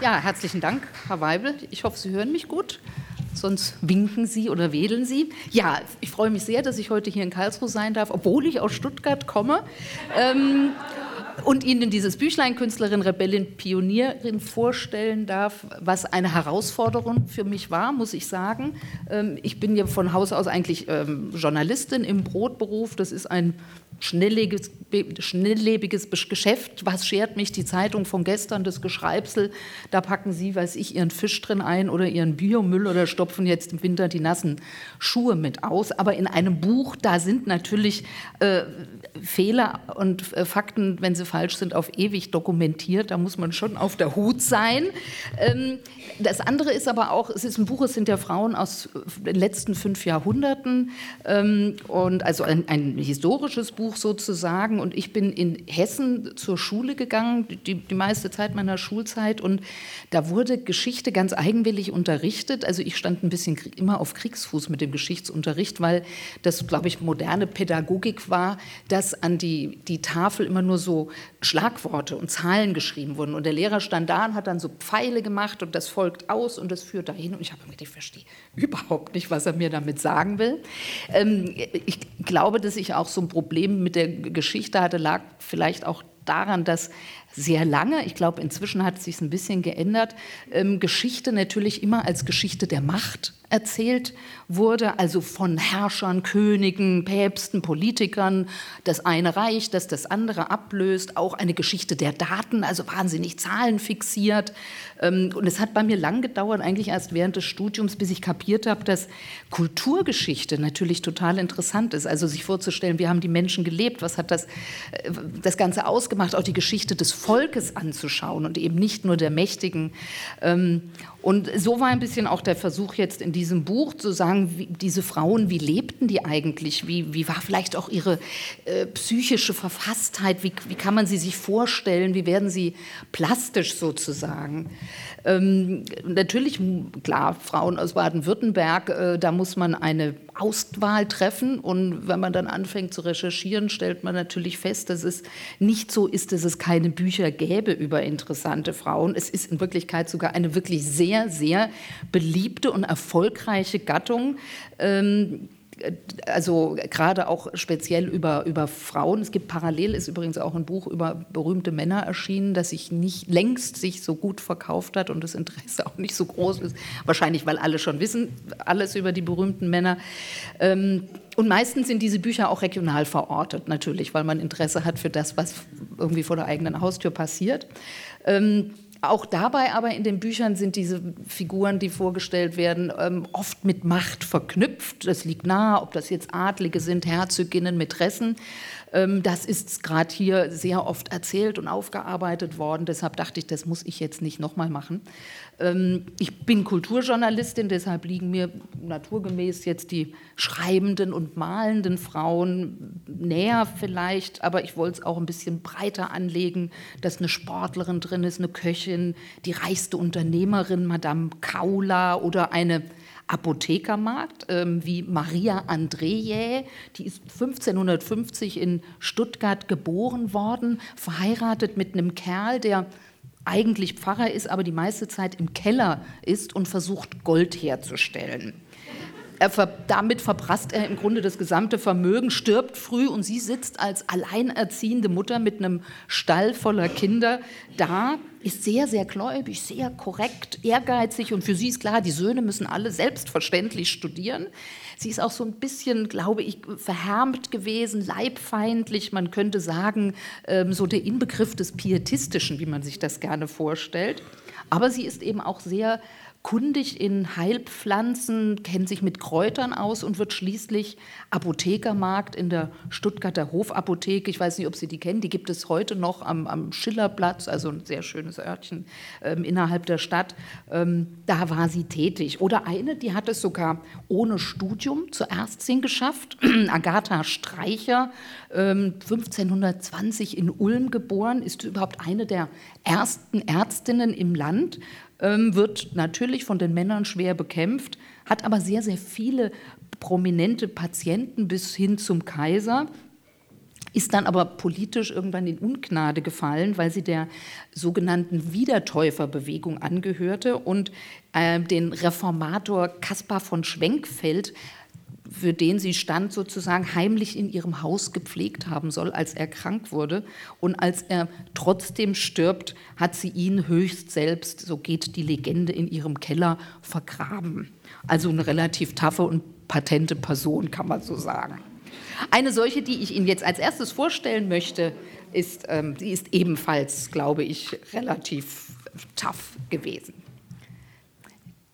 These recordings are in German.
Ja, herzlichen Dank, Herr Weibel. Ich hoffe, Sie hören mich gut. Sonst winken Sie oder wedeln Sie. Ja, ich freue mich sehr, dass ich heute hier in Karlsruhe sein darf, obwohl ich aus Stuttgart komme. Ähm, und Ihnen dieses Büchlein Künstlerin, Rebellin, Pionierin vorstellen darf, was eine Herausforderung für mich war, muss ich sagen. Ähm, ich bin ja von Haus aus eigentlich ähm, Journalistin im Brotberuf. Das ist ein schnelllebiges, schnelllebiges Geschäft. Was schert mich die Zeitung von gestern, das Geschreibsel? Da packen Sie, weiß ich, Ihren Fisch drin ein oder Ihren Biomüll oder stopfen jetzt im Winter die nassen Schuhe mit aus. Aber in einem Buch, da sind natürlich äh, Fehler und äh, Fakten, wenn sie falsch sind, auf ewig dokumentiert. Da muss man schon auf der Hut sein. Ähm, das andere ist aber auch, es ist ein Buch, es sind ja Frauen aus den letzten fünf Jahrhunderten ähm, und also ein, ein historisches Buch sozusagen. Und ich bin in Hessen zur Schule gegangen, die, die meiste Zeit meiner Schulzeit. Und da wurde Geschichte ganz eigenwillig unterrichtet. Also ich stand ein bisschen immer auf Kriegsfuß mit dem Geschichtsunterricht, weil das, glaube ich, moderne Pädagogik war, dass an die, die Tafel immer nur so Schlagworte und Zahlen geschrieben wurden. Und der Lehrer stand da und hat dann so Pfeile gemacht und das folgt aus und das führt dahin. Und ich habe mir ich verstehe überhaupt nicht, was er mir damit sagen will. Ähm, ich glaube, dass ich auch so ein Problem mit der Geschichte hatte, lag vielleicht auch daran, dass sehr lange, ich glaube, inzwischen hat es sich ein bisschen geändert, ähm, Geschichte natürlich immer als Geschichte der Macht erzählt wurde, also von Herrschern, Königen, Päpsten, Politikern, das eine Reich, das das andere ablöst, auch eine Geschichte der Daten, also wahnsinnig zahlenfixiert. Ähm, und es hat bei mir lang gedauert, eigentlich erst während des Studiums, bis ich kapiert habe, dass Kulturgeschichte natürlich total interessant ist. Also sich vorzustellen, wie haben die Menschen gelebt, was hat das, äh, das Ganze ausgemacht, auch die Geschichte des Volkes anzuschauen und eben nicht nur der Mächtigen. Ähm, und so war ein bisschen auch der Versuch jetzt in diesem Buch zu sagen, wie, diese Frauen, wie lebten die eigentlich? Wie, wie war vielleicht auch ihre äh, psychische Verfasstheit? Wie, wie kann man sie sich vorstellen? Wie werden sie plastisch sozusagen? Ähm, natürlich, klar, Frauen aus Baden-Württemberg, äh, da muss man eine Auswahl treffen. Und wenn man dann anfängt zu recherchieren, stellt man natürlich fest, dass es nicht so ist, dass es keine Bücher gäbe über interessante Frauen. Es ist in Wirklichkeit sogar eine wirklich sehr, sehr beliebte und erfolgreiche Gattung. Ähm, also gerade auch speziell über, über Frauen. Es gibt parallel, ist übrigens auch ein Buch über berühmte Männer erschienen, das sich nicht längst sich so gut verkauft hat und das Interesse auch nicht so groß ist. Wahrscheinlich, weil alle schon wissen, alles über die berühmten Männer. Ähm, und meistens sind diese Bücher auch regional verortet, natürlich, weil man Interesse hat für das, was irgendwie vor der eigenen Haustür passiert. Ähm, auch dabei aber in den Büchern sind diese Figuren, die vorgestellt werden, ähm, oft mit Macht verknüpft. Das liegt nahe, ob das jetzt Adlige sind, Herzoginnen, Mätressen. Ähm, das ist gerade hier sehr oft erzählt und aufgearbeitet worden. Deshalb dachte ich, das muss ich jetzt nicht nochmal machen. Ähm, ich bin Kulturjournalistin, deshalb liegen mir naturgemäß jetzt die schreibenden und malenden Frauen näher vielleicht, aber ich wollte es auch ein bisschen breiter anlegen, dass eine Sportlerin drin ist, eine Köchin, die reichste Unternehmerin, Madame Kaula oder eine Apothekermarkt, ähm, wie Maria Andreje, die ist 1550 in Stuttgart geboren worden, verheiratet mit einem Kerl, der eigentlich Pfarrer ist, aber die meiste Zeit im Keller ist und versucht, Gold herzustellen. Ver damit verprasst er im Grunde das gesamte Vermögen, stirbt früh und sie sitzt als alleinerziehende Mutter mit einem Stall voller Kinder da, ist sehr, sehr gläubig, sehr korrekt, ehrgeizig und für sie ist klar, die Söhne müssen alle selbstverständlich studieren. Sie ist auch so ein bisschen, glaube ich, verhärmt gewesen, leibfeindlich, man könnte sagen, ähm, so der Inbegriff des Pietistischen, wie man sich das gerne vorstellt. Aber sie ist eben auch sehr kundig in Heilpflanzen, kennt sich mit Kräutern aus und wird schließlich Apothekermarkt in der Stuttgarter Hofapotheke. Ich weiß nicht, ob Sie die kennen, die gibt es heute noch am, am Schillerplatz, also ein sehr schönes Örtchen ähm, innerhalb der Stadt. Ähm, da war sie tätig. Oder eine, die hat es sogar ohne Studium zur Ärztin geschafft, Agatha Streicher, ähm, 1520 in Ulm geboren, ist überhaupt eine der ersten Ärztinnen im Land wird natürlich von den Männern schwer bekämpft, hat aber sehr, sehr viele prominente Patienten bis hin zum Kaiser. ist dann aber politisch irgendwann in Ungnade gefallen, weil sie der sogenannten Wiedertäuferbewegung angehörte und äh, den Reformator Caspar von Schwenkfeld für den sie stand, sozusagen heimlich in ihrem Haus gepflegt haben soll, als er krank wurde. Und als er trotzdem stirbt, hat sie ihn höchst selbst, so geht die Legende, in ihrem Keller vergraben. Also eine relativ taffe und patente Person, kann man so sagen. Eine solche, die ich Ihnen jetzt als erstes vorstellen möchte, ist, ähm, die ist ebenfalls, glaube ich, relativ tough gewesen.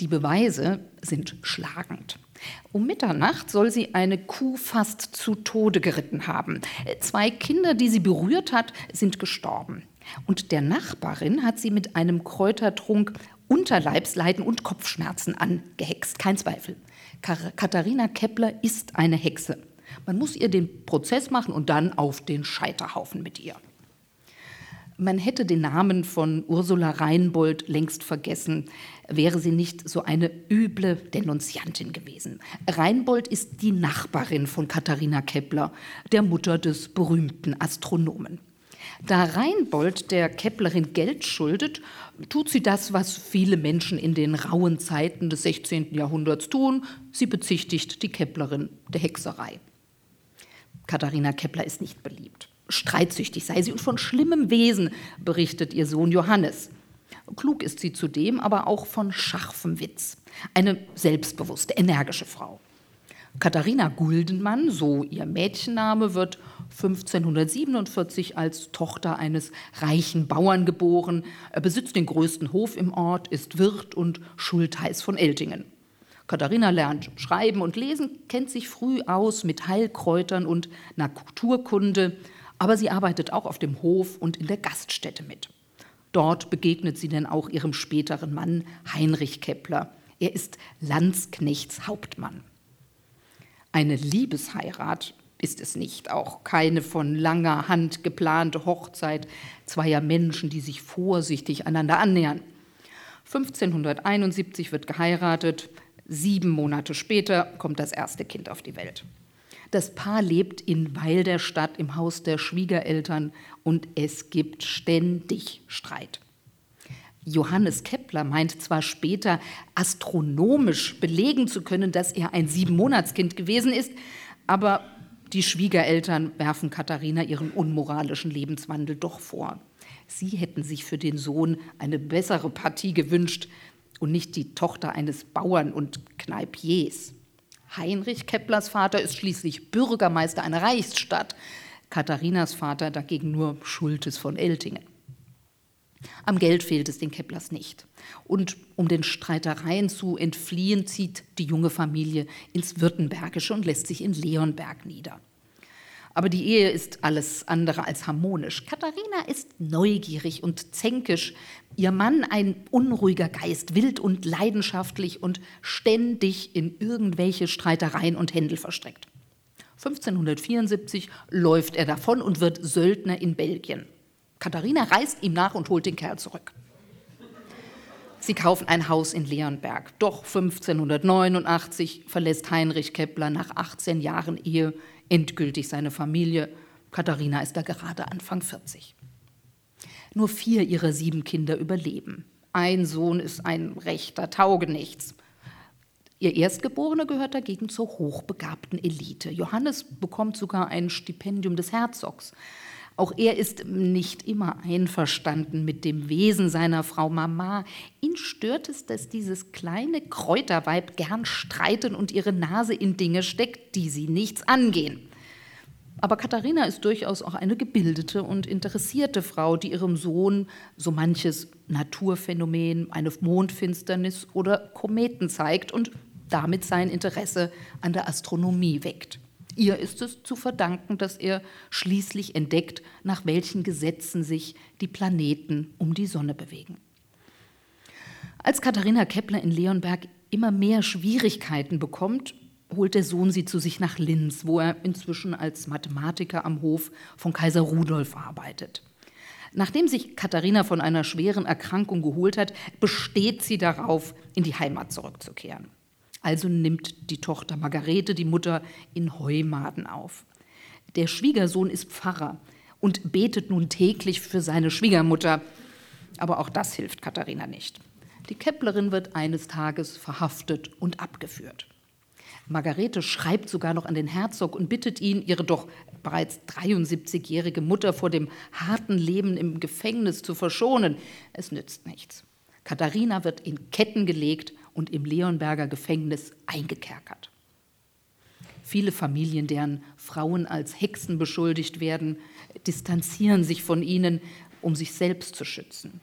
Die Beweise sind schlagend. Um Mitternacht soll sie eine Kuh fast zu Tode geritten haben. Zwei Kinder, die sie berührt hat, sind gestorben. Und der Nachbarin hat sie mit einem Kräutertrunk Unterleibsleiden und Kopfschmerzen angehext, kein Zweifel. Katharina Kepler ist eine Hexe. Man muss ihr den Prozess machen und dann auf den Scheiterhaufen mit ihr. Man hätte den Namen von Ursula Reinbold längst vergessen, wäre sie nicht so eine üble Denunziantin gewesen. Reinbold ist die Nachbarin von Katharina Kepler, der Mutter des berühmten Astronomen. Da Reinbold der Keplerin Geld schuldet, tut sie das, was viele Menschen in den rauen Zeiten des 16. Jahrhunderts tun. Sie bezichtigt die Keplerin der Hexerei. Katharina Kepler ist nicht beliebt. Streitsüchtig sei sie und von schlimmem Wesen, berichtet ihr Sohn Johannes. Klug ist sie zudem, aber auch von scharfem Witz. Eine selbstbewusste, energische Frau. Katharina Guldenmann, so ihr Mädchenname, wird 1547 als Tochter eines reichen Bauern geboren. Er besitzt den größten Hof im Ort, ist Wirt und Schultheiß von Eltingen. Katharina lernt Schreiben und Lesen, kennt sich früh aus mit Heilkräutern und Naturkunde, aber sie arbeitet auch auf dem Hof und in der Gaststätte mit. Dort begegnet sie dann auch ihrem späteren Mann Heinrich Kepler. Er ist Landsknechtshauptmann. Eine Liebesheirat ist es nicht, auch keine von langer Hand geplante Hochzeit zweier Menschen, die sich vorsichtig einander annähern. 1571 wird geheiratet, sieben Monate später kommt das erste Kind auf die Welt. Das Paar lebt in Weil der Stadt im Haus der Schwiegereltern und es gibt ständig Streit. Johannes Kepler meint zwar später astronomisch belegen zu können, dass er ein Siebenmonatskind gewesen ist, aber die Schwiegereltern werfen Katharina ihren unmoralischen Lebenswandel doch vor. Sie hätten sich für den Sohn eine bessere Partie gewünscht und nicht die Tochter eines Bauern und Kneipiers. Heinrich Keplers Vater ist schließlich Bürgermeister einer Reichsstadt, Katharinas Vater dagegen nur Schultes von Eltingen. Am Geld fehlt es den Keplers nicht. Und um den Streitereien zu entfliehen, zieht die junge Familie ins Württembergische und lässt sich in Leonberg nieder. Aber die Ehe ist alles andere als harmonisch. Katharina ist neugierig und zänkisch, ihr Mann ein unruhiger Geist, wild und leidenschaftlich und ständig in irgendwelche Streitereien und Händel verstrickt. 1574 läuft er davon und wird Söldner in Belgien. Katharina reist ihm nach und holt den Kerl zurück. Sie kaufen ein Haus in Leonberg. Doch 1589 verlässt Heinrich Kepler nach 18 Jahren Ehe endgültig seine Familie. Katharina ist da gerade Anfang 40. Nur vier ihrer sieben Kinder überleben. Ein Sohn ist ein rechter Taugenichts. Ihr Erstgeborener gehört dagegen zur hochbegabten Elite. Johannes bekommt sogar ein Stipendium des Herzogs. Auch er ist nicht immer einverstanden mit dem Wesen seiner Frau Mama. Ihn stört es, dass dieses kleine Kräuterweib gern streiten und ihre Nase in Dinge steckt, die sie nichts angehen. Aber Katharina ist durchaus auch eine gebildete und interessierte Frau, die ihrem Sohn so manches Naturphänomen, eine Mondfinsternis oder Kometen zeigt und damit sein Interesse an der Astronomie weckt. Ihr ist es zu verdanken, dass er schließlich entdeckt, nach welchen Gesetzen sich die Planeten um die Sonne bewegen. Als Katharina Kepler in Leonberg immer mehr Schwierigkeiten bekommt, holt der Sohn sie zu sich nach Linz, wo er inzwischen als Mathematiker am Hof von Kaiser Rudolf arbeitet. Nachdem sich Katharina von einer schweren Erkrankung geholt hat, besteht sie darauf, in die Heimat zurückzukehren. Also nimmt die Tochter Margarete die Mutter in Heumaden auf. Der Schwiegersohn ist Pfarrer und betet nun täglich für seine Schwiegermutter. Aber auch das hilft Katharina nicht. Die Keplerin wird eines Tages verhaftet und abgeführt. Margarete schreibt sogar noch an den Herzog und bittet ihn, ihre doch bereits 73-jährige Mutter vor dem harten Leben im Gefängnis zu verschonen. Es nützt nichts. Katharina wird in Ketten gelegt und im Leonberger Gefängnis eingekerkert. Viele Familien, deren Frauen als Hexen beschuldigt werden, distanzieren sich von ihnen, um sich selbst zu schützen.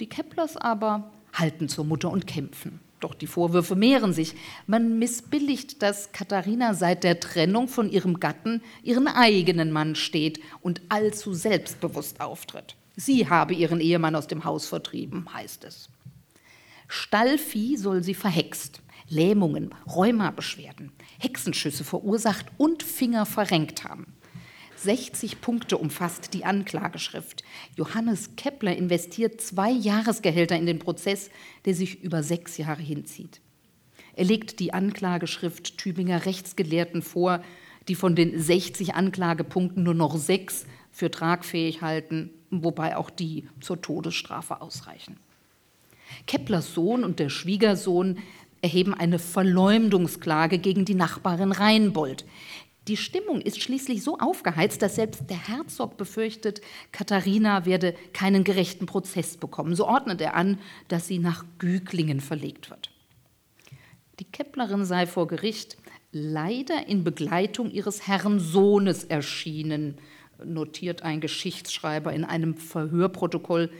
Die Keplers aber halten zur Mutter und kämpfen. Doch die Vorwürfe mehren sich. Man missbilligt, dass Katharina seit der Trennung von ihrem Gatten ihren eigenen Mann steht und allzu selbstbewusst auftritt. Sie habe ihren Ehemann aus dem Haus vertrieben, heißt es. Stallvieh soll sie verhext, Lähmungen, Rheumabeschwerden, Hexenschüsse verursacht und Finger verrenkt haben. 60 Punkte umfasst die Anklageschrift. Johannes Kepler investiert zwei Jahresgehälter in den Prozess, der sich über sechs Jahre hinzieht. Er legt die Anklageschrift Tübinger Rechtsgelehrten vor, die von den 60 Anklagepunkten nur noch sechs für tragfähig halten, wobei auch die zur Todesstrafe ausreichen. Keplers Sohn und der Schwiegersohn erheben eine Verleumdungsklage gegen die Nachbarin Reinbold. Die Stimmung ist schließlich so aufgeheizt, dass selbst der Herzog befürchtet, Katharina werde keinen gerechten Prozess bekommen. So ordnet er an, dass sie nach Güglingen verlegt wird. Die Keplerin sei vor Gericht leider in Begleitung ihres Herrn Sohnes erschienen, notiert ein Geschichtsschreiber in einem Verhörprotokoll.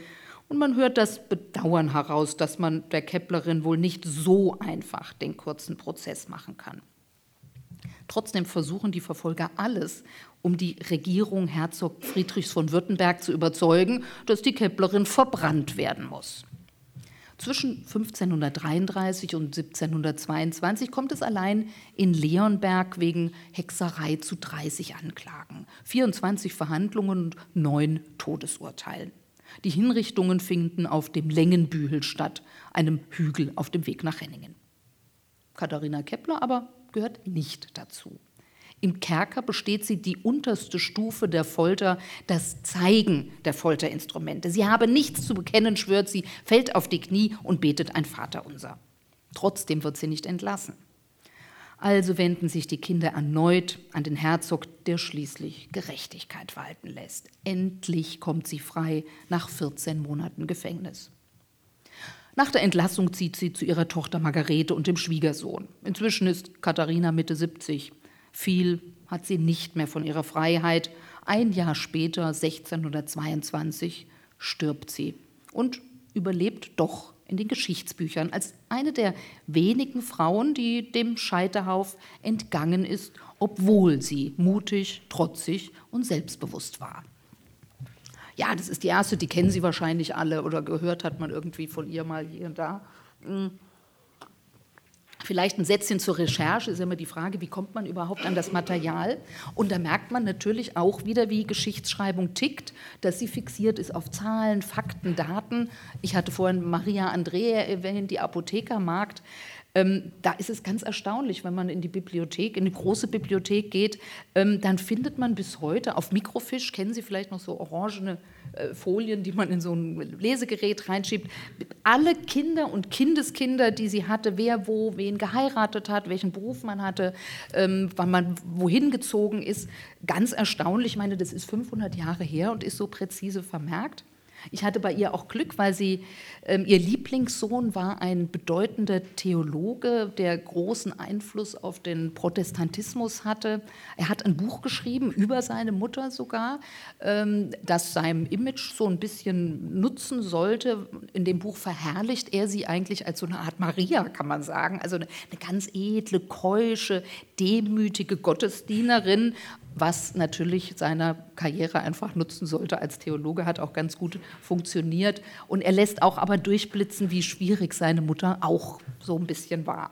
Und man hört das Bedauern heraus, dass man der Keplerin wohl nicht so einfach den kurzen Prozess machen kann. Trotzdem versuchen die Verfolger alles, um die Regierung Herzog Friedrichs von Württemberg zu überzeugen, dass die Keplerin verbrannt werden muss. Zwischen 1533 und 1722 kommt es allein in Leonberg wegen Hexerei zu 30 Anklagen, 24 Verhandlungen und neun Todesurteilen. Die Hinrichtungen finden auf dem Längenbühel statt, einem Hügel auf dem Weg nach Henningen. Katharina Kepler aber gehört nicht dazu. Im Kerker besteht sie die unterste Stufe der Folter, das Zeigen der Folterinstrumente. Sie habe nichts zu bekennen, schwört sie, fällt auf die Knie und betet ein Vaterunser. Trotzdem wird sie nicht entlassen. Also wenden sich die Kinder erneut an den Herzog, der schließlich Gerechtigkeit walten lässt. Endlich kommt sie frei nach 14 Monaten Gefängnis. Nach der Entlassung zieht sie zu ihrer Tochter Margarete und dem Schwiegersohn. Inzwischen ist Katharina Mitte 70. Viel hat sie nicht mehr von ihrer Freiheit. Ein Jahr später, 1622, stirbt sie und überlebt doch in den Geschichtsbüchern als eine der wenigen Frauen, die dem Scheiterhauf entgangen ist, obwohl sie mutig, trotzig und selbstbewusst war ja, das ist die erste, die kennen Sie wahrscheinlich alle oder gehört hat man irgendwie von ihr mal hier und da. Vielleicht ein Sätzchen zur Recherche ist immer die Frage, wie kommt man überhaupt an das Material? Und da merkt man natürlich auch wieder, wie Geschichtsschreibung tickt, dass sie fixiert ist auf Zahlen, Fakten, Daten. Ich hatte vorhin Maria Andrea erwähnt, die Apothekermarkt. Ähm, da ist es ganz erstaunlich, wenn man in die Bibliothek, in eine große Bibliothek geht, ähm, dann findet man bis heute auf Mikrofisch, kennen Sie vielleicht noch so orangene äh, Folien, die man in so ein Lesegerät reinschiebt, alle Kinder und Kindeskinder, die sie hatte, wer wo wen geheiratet hat, welchen Beruf man hatte, ähm, wann man wohin gezogen ist, ganz erstaunlich. Ich meine, das ist 500 Jahre her und ist so präzise vermerkt. Ich hatte bei ihr auch Glück, weil sie, ähm, ihr Lieblingssohn war ein bedeutender Theologe, der großen Einfluss auf den Protestantismus hatte. Er hat ein Buch geschrieben über seine Mutter sogar, ähm, das seinem Image so ein bisschen nutzen sollte. In dem Buch verherrlicht er sie eigentlich als so eine Art Maria, kann man sagen. Also eine, eine ganz edle, keusche, demütige Gottesdienerin, was natürlich seiner Karriere einfach nutzen sollte als Theologe, hat auch ganz gut funktioniert. Und er lässt auch aber durchblitzen, wie schwierig seine Mutter auch so ein bisschen war.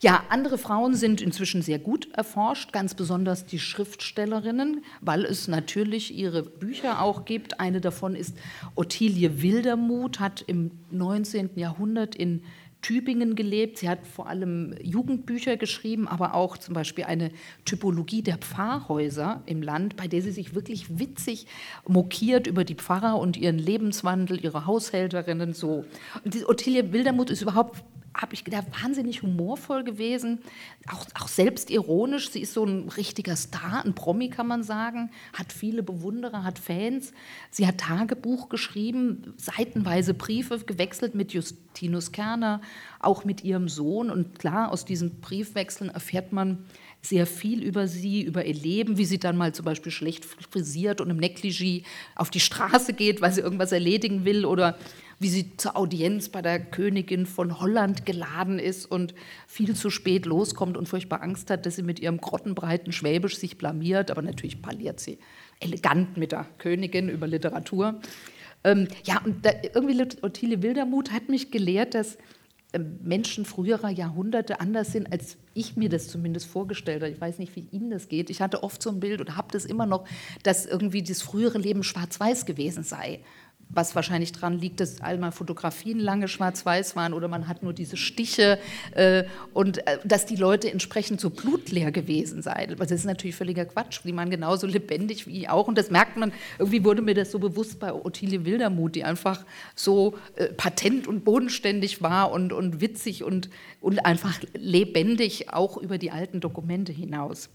Ja, andere Frauen sind inzwischen sehr gut erforscht, ganz besonders die Schriftstellerinnen, weil es natürlich ihre Bücher auch gibt. Eine davon ist Ottilie Wildermuth, hat im 19. Jahrhundert in Tübingen gelebt. Sie hat vor allem Jugendbücher geschrieben, aber auch zum Beispiel eine Typologie der Pfarrhäuser im Land, bei der sie sich wirklich witzig mokiert über die Pfarrer und ihren Lebenswandel, ihre Haushälterinnen so. Und die Ottilie Wildermuth ist überhaupt habe ich gedacht, wahnsinnig humorvoll gewesen, auch, auch selbstironisch. Sie ist so ein richtiger Star, ein Promi kann man sagen, hat viele Bewunderer, hat Fans. Sie hat Tagebuch geschrieben, seitenweise Briefe gewechselt mit Justinus Kerner, auch mit ihrem Sohn. Und klar, aus diesen Briefwechseln erfährt man sehr viel über sie, über ihr Leben, wie sie dann mal zum Beispiel schlecht frisiert und im Negligé auf die Straße geht, weil sie irgendwas erledigen will oder wie sie zur Audienz bei der Königin von Holland geladen ist und viel zu spät loskommt und furchtbar Angst hat, dass sie mit ihrem grottenbreiten Schwäbisch sich blamiert, aber natürlich parliert sie elegant mit der Königin über Literatur. Ähm, ja, und da, irgendwie Ottilie Wildermuth hat mich gelehrt, dass ähm, Menschen früherer Jahrhunderte anders sind, als ich mir das zumindest vorgestellt habe. Ich weiß nicht, wie Ihnen das geht. Ich hatte oft so ein Bild oder habe das immer noch, dass irgendwie das frühere Leben schwarz-weiß gewesen sei was wahrscheinlich daran liegt, dass meine Fotografien lange schwarz-weiß waren oder man hat nur diese Stiche äh, und äh, dass die Leute entsprechend so blutleer gewesen seien. Das ist natürlich völliger Quatsch. Die waren genauso lebendig wie ich auch und das merkt man, irgendwie wurde mir das so bewusst bei Ottilie Wildermuth, die einfach so äh, patent und bodenständig war und, und witzig und, und einfach lebendig auch über die alten Dokumente hinaus.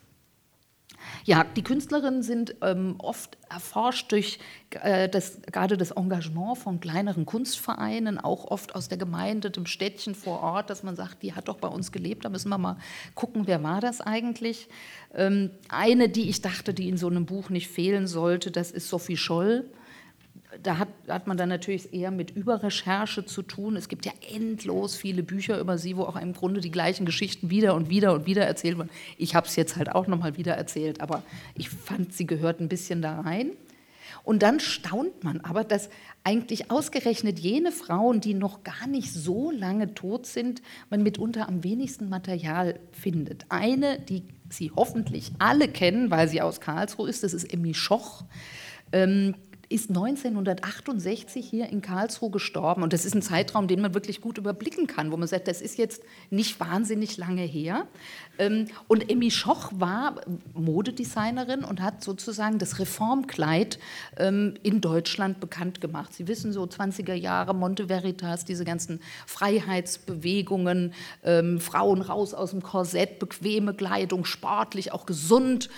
Ja, die Künstlerinnen sind ähm, oft erforscht durch äh, das, gerade das Engagement von kleineren Kunstvereinen, auch oft aus der Gemeinde, dem Städtchen vor Ort, dass man sagt, die hat doch bei uns gelebt, da müssen wir mal gucken, wer war das eigentlich. Ähm, eine, die ich dachte, die in so einem Buch nicht fehlen sollte, das ist Sophie Scholl da hat, hat, man dann natürlich eher mit Überrecherche zu tun. Es gibt ja endlos viele Bücher über sie, wo auch im Grunde die gleichen Geschichten wieder und wieder und wieder erzählt werden. Ich habe es jetzt halt auch nochmal wieder erzählt, aber ich fand, sie gehört ein bisschen da rein. Und dann staunt man aber, dass eigentlich ausgerechnet jene Frauen, die noch gar nicht so lange tot sind, man mitunter am wenigsten Material findet. Eine, die Sie hoffentlich alle kennen, weil sie aus Karlsruhe ist, das ist Emmy Schoch. Ähm, ist 1968 hier in Karlsruhe gestorben. Und das ist ein Zeitraum, den man wirklich gut überblicken kann, wo man sagt, das ist jetzt nicht wahnsinnig lange her. Ähm, und Emmy Schoch war Modedesignerin und hat sozusagen das Reformkleid ähm, in Deutschland bekannt gemacht. Sie wissen so 20er Jahre, Monte Veritas, diese ganzen Freiheitsbewegungen, ähm, Frauen raus aus dem Korsett, bequeme Kleidung, sportlich, auch gesund.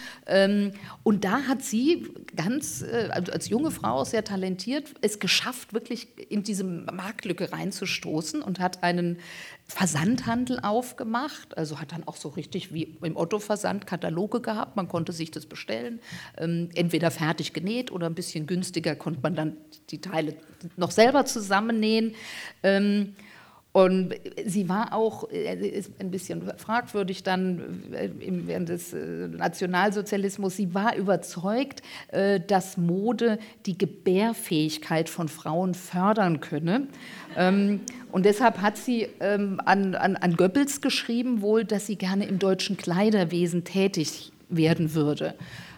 Und da hat sie ganz, äh, als junge Frau, sehr talentiert, es geschafft, wirklich in diese Marktlücke reinzustoßen und hat einen Versandhandel aufgemacht, also hat dann auch so richtig wie im Otto-Versand Kataloge gehabt, man konnte sich das bestellen, ähm, entweder fertig genäht oder ein bisschen günstiger konnte man dann die Teile noch selber zusammennähen. Ähm, und sie war auch äh, ist ein bisschen fragwürdig dann äh, während des äh, Nationalsozialismus. Sie war überzeugt, dass Mode die Gebärfähigkeit von Frauen fördern könne. Ähm, und deshalb hat sie ähm, an, an, an Goebbels geschrieben, wohl, dass sie gerne im deutschen Kleiderwesen tätig werden würde.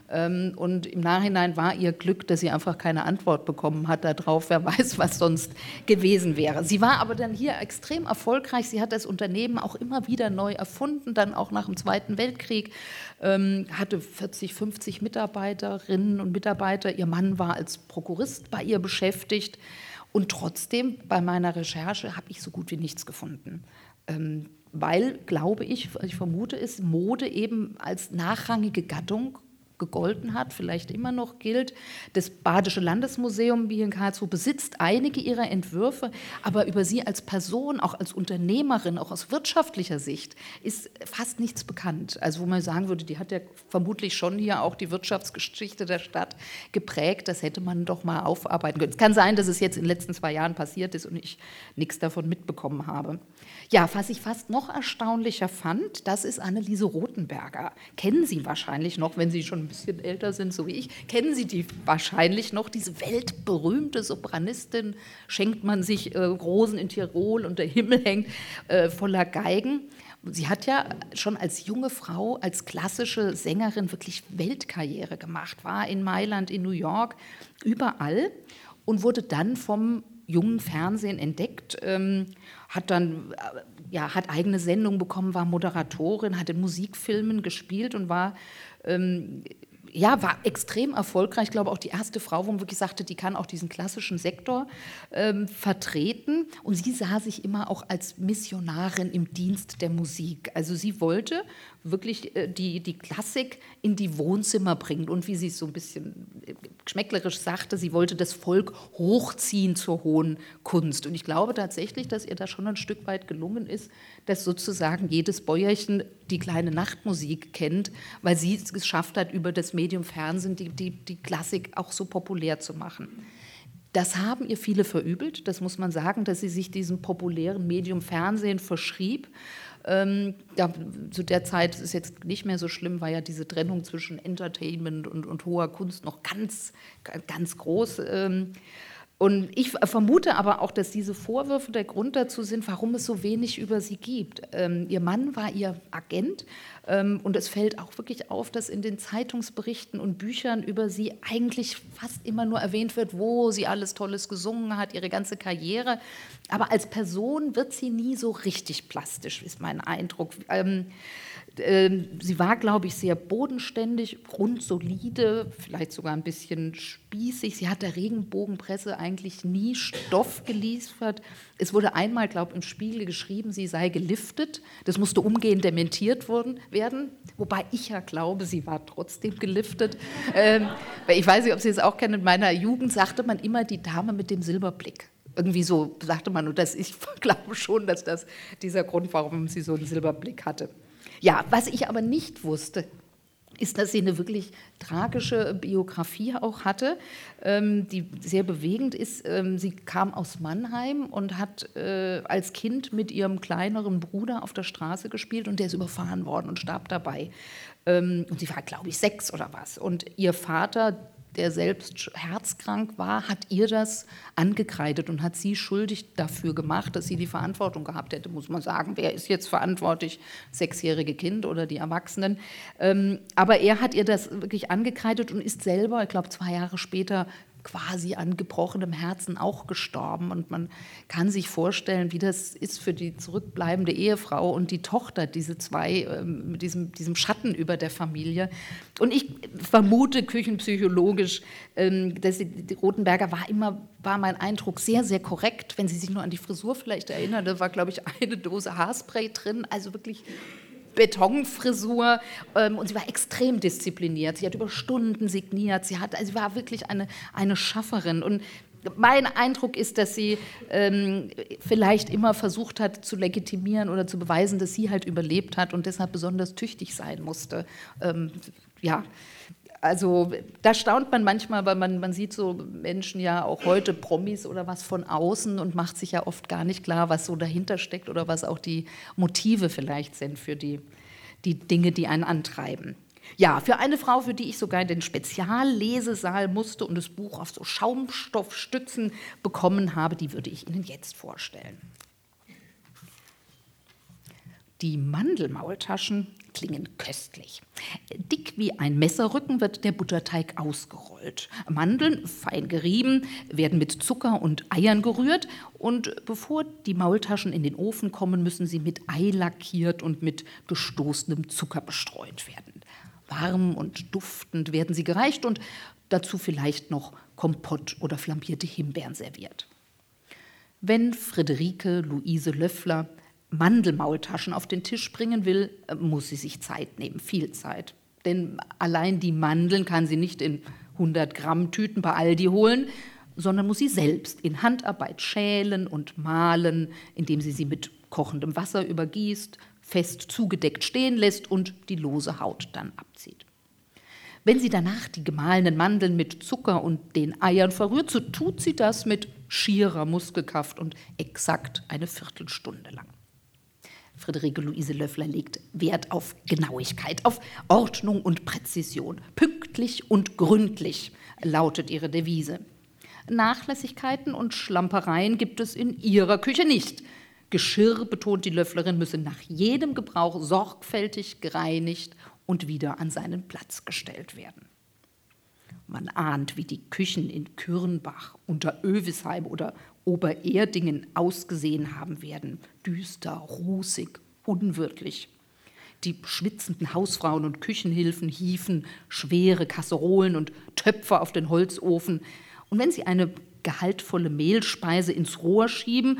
Ähm, und im Nachhinein war ihr Glück, dass sie einfach keine Antwort bekommen hat darauf. Wer weiß, was sonst gewesen wäre. Sie war aber dann hier extrem erfolgreich. Sie hat das Unternehmen auch immer wieder neu erfunden, dann auch nach dem Zweiten Weltkrieg. Ähm, hatte 40, 50 Mitarbeiterinnen und Mitarbeiter. Ihr Mann war als Prokurist bei ihr beschäftigt. Und trotzdem, bei meiner Recherche, habe ich so gut wie nichts gefunden. Ähm, weil, glaube ich, ich vermute es, Mode eben als nachrangige Gattung gegolten hat, vielleicht immer noch gilt. Das Badische Landesmuseum hier in Karlsruhe besitzt einige ihrer Entwürfe, aber über sie als Person, auch als Unternehmerin, auch aus wirtschaftlicher Sicht, ist fast nichts bekannt. Also wo man sagen würde, die hat ja vermutlich schon hier auch die Wirtschaftsgeschichte der Stadt geprägt. Das hätte man doch mal aufarbeiten können. Es kann sein, dass es jetzt in den letzten zwei Jahren passiert ist und ich nichts davon mitbekommen habe. Ja, was ich fast noch erstaunlicher fand, das ist Anneliese Rothenberger. Kennen Sie wahrscheinlich noch, wenn Sie schon ein bisschen älter sind, so wie ich, kennen Sie die wahrscheinlich noch, diese weltberühmte Sopranistin, schenkt man sich äh, Rosen in Tirol und der Himmel hängt äh, voller Geigen. Sie hat ja schon als junge Frau, als klassische Sängerin wirklich Weltkarriere gemacht, war in Mailand, in New York, überall und wurde dann vom jungen Fernsehen entdeckt, ähm, hat dann äh, ja, hat eigene Sendungen bekommen, war Moderatorin, hat in Musikfilmen gespielt und war ähm, ja, war extrem erfolgreich. Ich glaube auch die erste Frau, wo man wirklich sagte, die kann auch diesen klassischen Sektor ähm, vertreten. Und sie sah sich immer auch als Missionarin im Dienst der Musik. Also sie wollte wirklich äh, die, die Klassik in die Wohnzimmer bringen. Und wie sie es so ein bisschen äh, geschmäcklerisch sagte, sie wollte das Volk hochziehen zur hohen Kunst. Und ich glaube tatsächlich, dass ihr da schon ein Stück weit gelungen ist, dass sozusagen jedes Bäuerchen die kleine Nachtmusik kennt, weil sie es geschafft hat, über das Medium Fernsehen die, die, die Klassik auch so populär zu machen. Das haben ihr viele verübelt, das muss man sagen, dass sie sich diesem populären Medium Fernsehen verschrieb ähm, ja, zu der Zeit ist es jetzt nicht mehr so schlimm, war ja diese Trennung zwischen Entertainment und, und hoher Kunst noch ganz, ganz groß. Ähm, und ich vermute aber auch, dass diese Vorwürfe der Grund dazu sind, warum es so wenig über sie gibt. Ähm, ihr Mann war ihr Agent ähm, und es fällt auch wirklich auf, dass in den Zeitungsberichten und Büchern über sie eigentlich fast immer nur erwähnt wird, wo sie alles Tolles gesungen hat, ihre ganze Karriere. Aber als Person wird sie nie so richtig plastisch, ist mein Eindruck. Ähm, sie war, glaube ich, sehr bodenständig, grundsolide, vielleicht sogar ein bisschen spießig. Sie hat der Regenbogenpresse eigentlich nie Stoff geliefert. Es wurde einmal, glaube ich, im Spiegel geschrieben, sie sei geliftet. Das musste umgehend dementiert worden, werden. Wobei ich ja glaube, sie war trotzdem geliftet. Ähm, ich weiß nicht, ob Sie es auch kennen. In meiner Jugend sagte man immer die Dame mit dem Silberblick irgendwie so sagte man, und das, ich glaube schon, dass das dieser Grund, warum sie so einen Silberblick hatte. Ja, was ich aber nicht wusste, ist, dass sie eine wirklich tragische Biografie auch hatte, ähm, die sehr bewegend ist. Ähm, sie kam aus Mannheim und hat äh, als Kind mit ihrem kleineren Bruder auf der Straße gespielt und der ist überfahren worden und starb dabei. Ähm, und sie war, glaube ich, sechs oder was. Und ihr Vater, der selbst herzkrank war, hat ihr das angekreidet und hat sie schuldig dafür gemacht, dass sie die Verantwortung gehabt hätte, muss man sagen. Wer ist jetzt verantwortlich? Sechsjährige Kind oder die Erwachsenen? Ähm, aber er hat ihr das wirklich angekreidet und ist selber, ich glaube, zwei Jahre später quasi an gebrochenem Herzen auch gestorben. Und man kann sich vorstellen, wie das ist für die zurückbleibende Ehefrau und die Tochter, diese zwei, ähm, mit diesem, diesem Schatten über der Familie. Und ich vermute küchenpsychologisch, ähm, dass die Rotenberger war immer, war mein Eindruck, sehr, sehr korrekt. Wenn Sie sich nur an die Frisur vielleicht erinnern, da war, glaube ich, eine Dose Haarspray drin. Also wirklich Betonfrisur ähm, und sie war extrem diszipliniert. Sie hat über Stunden signiert. Sie, hat, also sie war wirklich eine, eine Schafferin. Und mein Eindruck ist, dass sie ähm, vielleicht immer versucht hat zu legitimieren oder zu beweisen, dass sie halt überlebt hat und deshalb besonders tüchtig sein musste. Ähm, ja, also da staunt man manchmal, weil man, man sieht so Menschen ja auch heute, Promis oder was von außen und macht sich ja oft gar nicht klar, was so dahinter steckt oder was auch die Motive vielleicht sind für die, die Dinge, die einen antreiben. Ja, für eine Frau, für die ich sogar in den Speziallesesaal musste und das Buch auf so Schaumstoffstützen bekommen habe, die würde ich Ihnen jetzt vorstellen. Die Mandelmaultaschen klingen köstlich. Dick wie ein Messerrücken wird der Butterteig ausgerollt. Mandeln, fein gerieben, werden mit Zucker und Eiern gerührt und bevor die Maultaschen in den Ofen kommen, müssen sie mit Ei lackiert und mit gestoßenem Zucker bestreut werden. Warm und duftend werden sie gereicht und dazu vielleicht noch Kompott oder flambierte Himbeeren serviert. Wenn Friederike Luise Löffler Mandelmaultaschen auf den Tisch bringen will, äh, muss sie sich Zeit nehmen, viel Zeit. Denn allein die Mandeln kann sie nicht in 100 Gramm Tüten bei Aldi holen, sondern muss sie selbst in Handarbeit schälen und mahlen, indem sie sie mit kochendem Wasser übergießt, fest zugedeckt stehen lässt und die lose Haut dann abzieht. Wenn sie danach die gemahlenen Mandeln mit Zucker und den Eiern verrührt, so tut sie das mit schierer Muskelkraft und exakt eine Viertelstunde lang. Friederike Luise Löffler legt Wert auf Genauigkeit, auf Ordnung und Präzision. Pünktlich und gründlich lautet ihre Devise. Nachlässigkeiten und Schlampereien gibt es in ihrer Küche nicht. Geschirr, betont die Löfflerin, müsse nach jedem Gebrauch sorgfältig gereinigt und wieder an seinen Platz gestellt werden. Man ahnt, wie die Küchen in Kürnbach, unter Övisheim oder Obererdingen ausgesehen haben werden. Düster, rußig, unwirtlich. Die schwitzenden Hausfrauen und Küchenhilfen hiefen schwere Kasserolen und Töpfe auf den Holzofen. Und wenn sie eine gehaltvolle Mehlspeise ins Rohr schieben,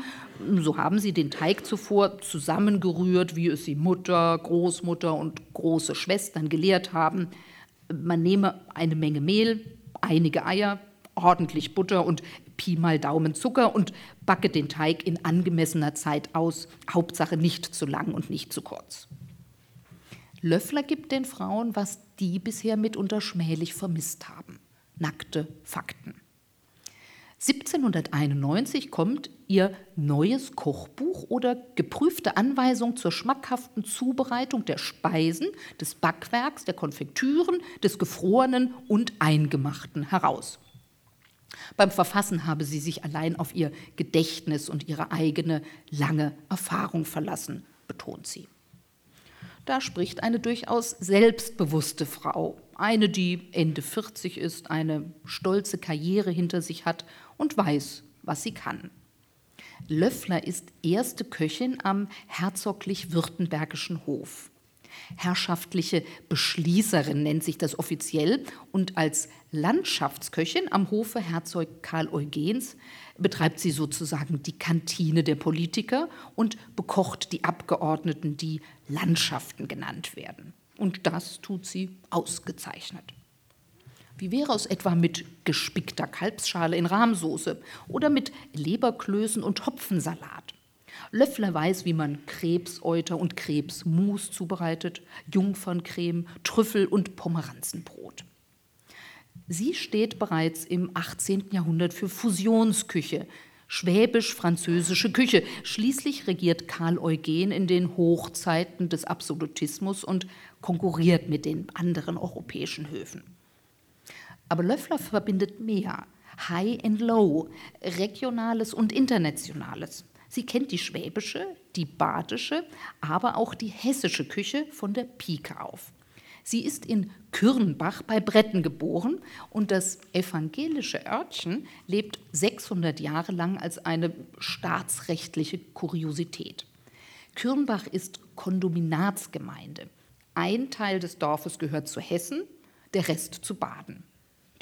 so haben sie den Teig zuvor zusammengerührt, wie es sie Mutter, Großmutter und große Schwestern gelehrt haben. Man nehme eine Menge Mehl, einige Eier, ordentlich Butter und Pi mal Daumen Zucker und backe den Teig in angemessener Zeit aus, Hauptsache nicht zu lang und nicht zu kurz. Löffler gibt den Frauen, was die bisher mitunter schmählich vermisst haben. Nackte Fakten. 1791 kommt ihr neues Kochbuch oder geprüfte Anweisung zur schmackhaften Zubereitung der Speisen, des Backwerks, der Konfektüren, des Gefrorenen und Eingemachten heraus. Beim Verfassen habe sie sich allein auf ihr Gedächtnis und ihre eigene lange Erfahrung verlassen, betont sie. Da spricht eine durchaus selbstbewusste Frau, eine, die Ende 40 ist, eine stolze Karriere hinter sich hat und weiß, was sie kann. Löffler ist erste Köchin am herzoglich-württembergischen Hof. Herrschaftliche Beschließerin nennt sich das offiziell und als Landschaftsköchin am Hofe Herzog Karl Eugens betreibt sie sozusagen die Kantine der Politiker und bekocht die Abgeordneten, die Landschaften genannt werden. Und das tut sie ausgezeichnet. Wie wäre es etwa mit gespickter Kalbsschale in Rahmsoße oder mit Leberklößen und Hopfensalat? Löffler weiß, wie man Krebsäuter und Krebsmus zubereitet, Jungferncreme, Trüffel und Pomeranzenbrot. Sie steht bereits im 18. Jahrhundert für Fusionsküche, schwäbisch-französische Küche. Schließlich regiert Karl Eugen in den Hochzeiten des Absolutismus und konkurriert mit den anderen europäischen Höfen. Aber Löffler verbindet mehr. High and Low, Regionales und Internationales. Sie kennt die schwäbische, die badische, aber auch die hessische Küche von der Pike auf. Sie ist in Kürnbach bei Bretten geboren und das evangelische Örtchen lebt 600 Jahre lang als eine staatsrechtliche Kuriosität. Kürnbach ist Kondominatsgemeinde. Ein Teil des Dorfes gehört zu Hessen, der Rest zu Baden.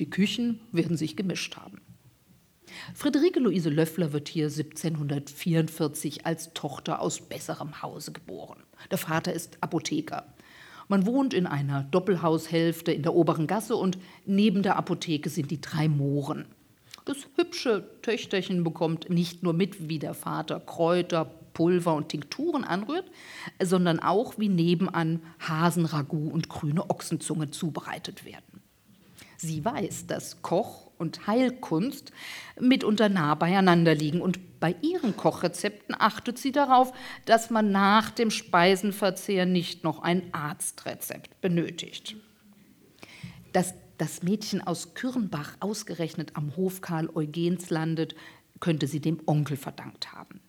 Die Küchen werden sich gemischt haben. Friederike Luise Löffler wird hier 1744 als Tochter aus besserem Hause geboren. Der Vater ist Apotheker. Man wohnt in einer Doppelhaushälfte in der oberen Gasse und neben der Apotheke sind die drei Mohren. Das hübsche Töchterchen bekommt nicht nur mit, wie der Vater Kräuter, Pulver und Tinkturen anrührt, sondern auch, wie nebenan Hasenragout und grüne Ochsenzunge zubereitet werden. Sie weiß, dass Koch und Heilkunst mitunter nah beieinander liegen. Und bei ihren Kochrezepten achtet sie darauf, dass man nach dem Speisenverzehr nicht noch ein Arztrezept benötigt. Dass das Mädchen aus Kürnbach ausgerechnet am Hof Karl Eugens landet, könnte sie dem Onkel verdankt haben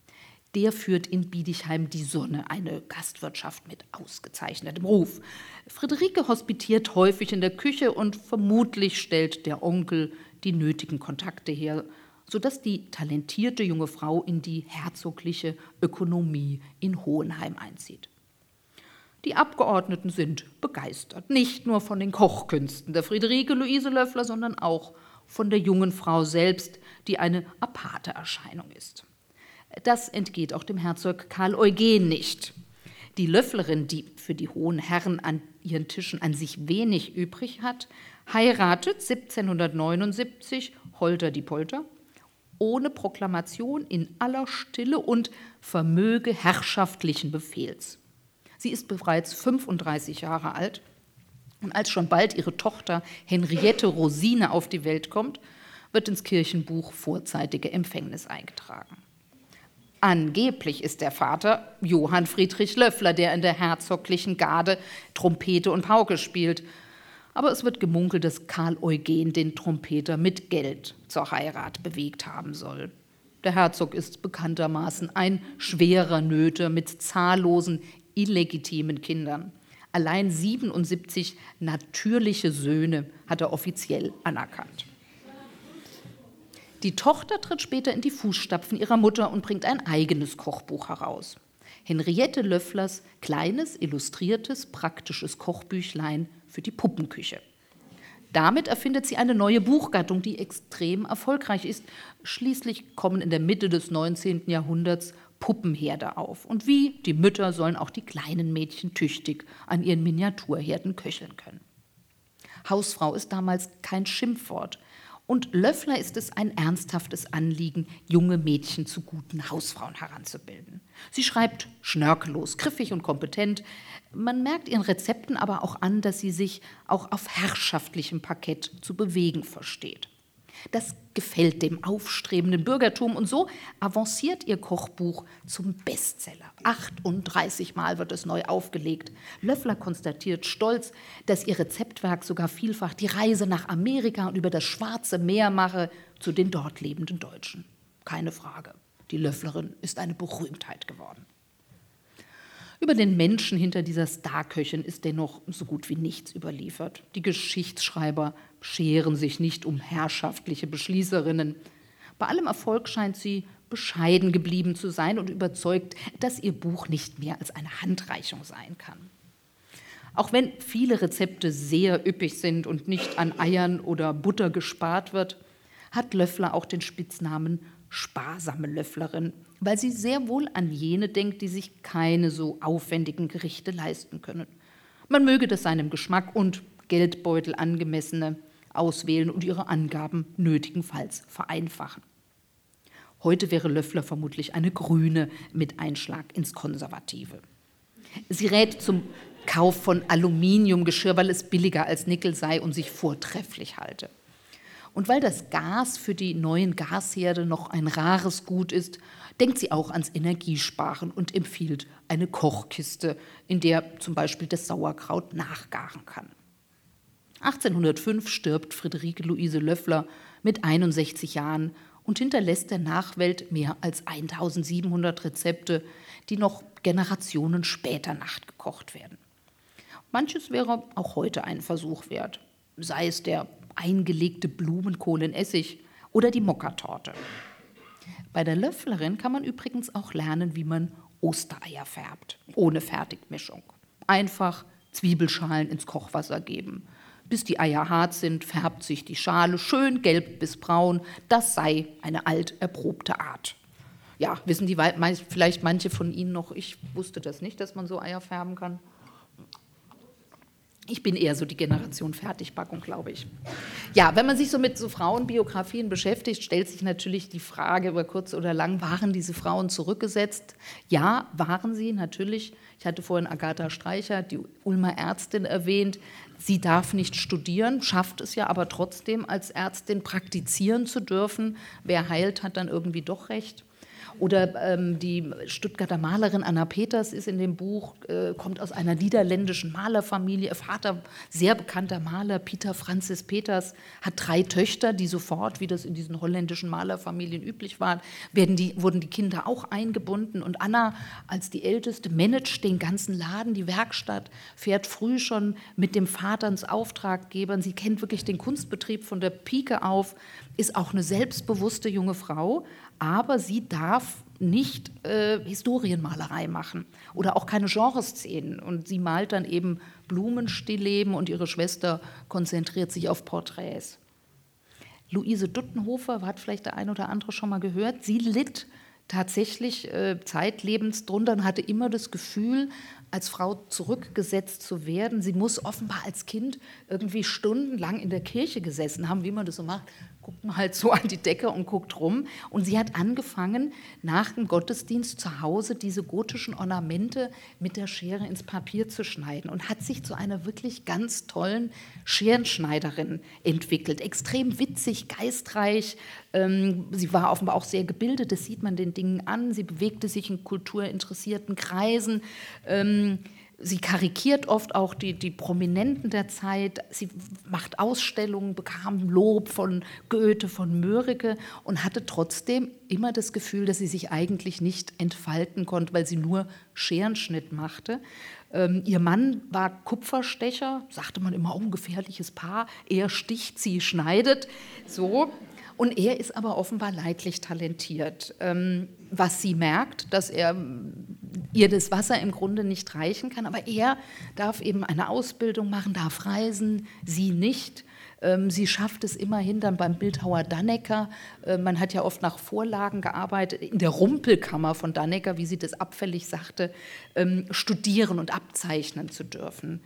der führt in Biedigheim die Sonne, eine Gastwirtschaft mit ausgezeichnetem Ruf. Friederike hospitiert häufig in der Küche und vermutlich stellt der Onkel die nötigen Kontakte her, sodass die talentierte junge Frau in die herzogliche Ökonomie in Hohenheim einzieht. Die Abgeordneten sind begeistert, nicht nur von den Kochkünsten der Friederike Luise Löffler, sondern auch von der jungen Frau selbst, die eine aparte Erscheinung ist. Das entgeht auch dem Herzog Karl Eugen nicht. Die Löfflerin, die für die hohen Herren an ihren Tischen an sich wenig übrig hat, heiratet 1779 Holter die Polter ohne Proklamation in aller Stille und Vermöge herrschaftlichen Befehls. Sie ist bereits 35 Jahre alt und als schon bald ihre Tochter Henriette Rosine auf die Welt kommt, wird ins Kirchenbuch vorzeitige Empfängnis eingetragen. Angeblich ist der Vater Johann Friedrich Löffler, der in der herzoglichen Garde Trompete und Pauke spielt. Aber es wird gemunkelt, dass Karl Eugen den Trompeter mit Geld zur Heirat bewegt haben soll. Der Herzog ist bekanntermaßen ein schwerer Nöter mit zahllosen illegitimen Kindern. Allein 77 natürliche Söhne hat er offiziell anerkannt. Die Tochter tritt später in die Fußstapfen ihrer Mutter und bringt ein eigenes Kochbuch heraus. Henriette Löfflers kleines, illustriertes, praktisches Kochbüchlein für die Puppenküche. Damit erfindet sie eine neue Buchgattung, die extrem erfolgreich ist. Schließlich kommen in der Mitte des 19. Jahrhunderts Puppenherde auf. Und wie die Mütter sollen auch die kleinen Mädchen tüchtig an ihren Miniaturherden köcheln können. Hausfrau ist damals kein Schimpfwort. Und Löffler ist es ein ernsthaftes Anliegen, junge Mädchen zu guten Hausfrauen heranzubilden. Sie schreibt schnörkellos, griffig und kompetent. Man merkt ihren Rezepten aber auch an, dass sie sich auch auf herrschaftlichem Parkett zu bewegen versteht. Das gefällt dem aufstrebenden Bürgertum und so avanciert ihr Kochbuch zum Bestseller. 38 Mal wird es neu aufgelegt. Löffler konstatiert stolz, dass ihr Rezeptwerk sogar vielfach die Reise nach Amerika und über das Schwarze Meer mache zu den dort lebenden Deutschen. Keine Frage. Die Löfflerin ist eine Berühmtheit geworden. Über den Menschen hinter dieser Starköchin ist dennoch so gut wie nichts überliefert. Die Geschichtsschreiber scheren sich nicht um herrschaftliche Beschließerinnen. Bei allem Erfolg scheint sie bescheiden geblieben zu sein und überzeugt, dass ihr Buch nicht mehr als eine Handreichung sein kann. Auch wenn viele Rezepte sehr üppig sind und nicht an Eiern oder Butter gespart wird, hat Löffler auch den Spitznamen sparsame Löfflerin, weil sie sehr wohl an jene denkt, die sich keine so aufwendigen Gerichte leisten können. Man möge das seinem Geschmack und Geldbeutel angemessene auswählen und ihre Angaben nötigenfalls vereinfachen. Heute wäre Löffler vermutlich eine Grüne mit Einschlag ins Konservative. Sie rät zum Kauf von Aluminiumgeschirr, weil es billiger als Nickel sei und sich vortrefflich halte. Und weil das Gas für die neuen Gasherde noch ein rares Gut ist, denkt sie auch ans Energiesparen und empfiehlt eine Kochkiste, in der zum Beispiel das Sauerkraut nachgaren kann. 1805 stirbt Friederike Luise Löffler mit 61 Jahren und hinterlässt der Nachwelt mehr als 1700 Rezepte, die noch Generationen später nachgekocht werden. Manches wäre auch heute ein Versuch wert, sei es der eingelegte Blumenkohl in Essig oder die Mokkatorte. Bei der Löfflerin kann man übrigens auch lernen, wie man Ostereier färbt, ohne Fertigmischung. Einfach Zwiebelschalen ins Kochwasser geben. Bis die Eier hart sind, färbt sich die Schale schön gelb bis braun. Das sei eine alt erprobte Art. Ja, wissen die vielleicht manche von Ihnen noch, ich wusste das nicht, dass man so Eier färben kann. Ich bin eher so die Generation Fertigbackung, glaube ich. Ja, wenn man sich so mit so Frauenbiografien beschäftigt, stellt sich natürlich die Frage über kurz oder lang, waren diese Frauen zurückgesetzt? Ja, waren sie natürlich. Ich hatte vorhin Agatha Streicher, die Ulmer Ärztin, erwähnt. Sie darf nicht studieren, schafft es ja aber trotzdem als Ärztin praktizieren zu dürfen. Wer heilt, hat dann irgendwie doch recht. Oder ähm, die Stuttgarter Malerin Anna Peters ist in dem Buch, äh, kommt aus einer niederländischen Malerfamilie. Ihr Vater, sehr bekannter Maler, Peter Francis Peters, hat drei Töchter, die sofort, wie das in diesen holländischen Malerfamilien üblich war, werden die, wurden die Kinder auch eingebunden. Und Anna als die Älteste managt den ganzen Laden, die Werkstatt, fährt früh schon mit dem Vater ins Auftraggebern. Sie kennt wirklich den Kunstbetrieb von der Pike auf, ist auch eine selbstbewusste junge Frau, aber sie darf nicht äh, Historienmalerei machen oder auch keine Genreszenen. Und sie malt dann eben Blumenstillleben und ihre Schwester konzentriert sich auf Porträts. Luise Duttenhofer, hat vielleicht der ein oder andere schon mal gehört, sie litt tatsächlich äh, zeitlebens drunter und hatte immer das Gefühl, als Frau zurückgesetzt zu werden. Sie muss offenbar als Kind irgendwie stundenlang in der Kirche gesessen haben, wie man das so macht, guckt man halt so an die Decke und guckt rum. Und sie hat angefangen, nach dem Gottesdienst zu Hause diese gotischen Ornamente mit der Schere ins Papier zu schneiden und hat sich zu einer wirklich ganz tollen Scherenschneiderin entwickelt. Extrem witzig, geistreich. Ähm, sie war offenbar auch sehr gebildet, das sieht man den Dingen an. Sie bewegte sich in kulturinteressierten Kreisen. Sie karikiert oft auch die, die Prominenten der Zeit. Sie macht Ausstellungen, bekam Lob von Goethe, von Mörike und hatte trotzdem immer das Gefühl, dass sie sich eigentlich nicht entfalten konnte, weil sie nur Scherenschnitt machte. Ähm, ihr Mann war Kupferstecher, sagte man immer, oh, ein gefährliches Paar. Er sticht, sie schneidet. So. Und er ist aber offenbar leidlich talentiert. Ähm, was sie merkt, dass er ihr das Wasser im Grunde nicht reichen kann, aber er darf eben eine Ausbildung machen, darf reisen, sie nicht. Ähm, sie schafft es immerhin dann beim Bildhauer Dannecker. Äh, man hat ja oft nach Vorlagen gearbeitet, in der Rumpelkammer von Dannecker, wie sie das abfällig sagte, ähm, studieren und abzeichnen zu dürfen.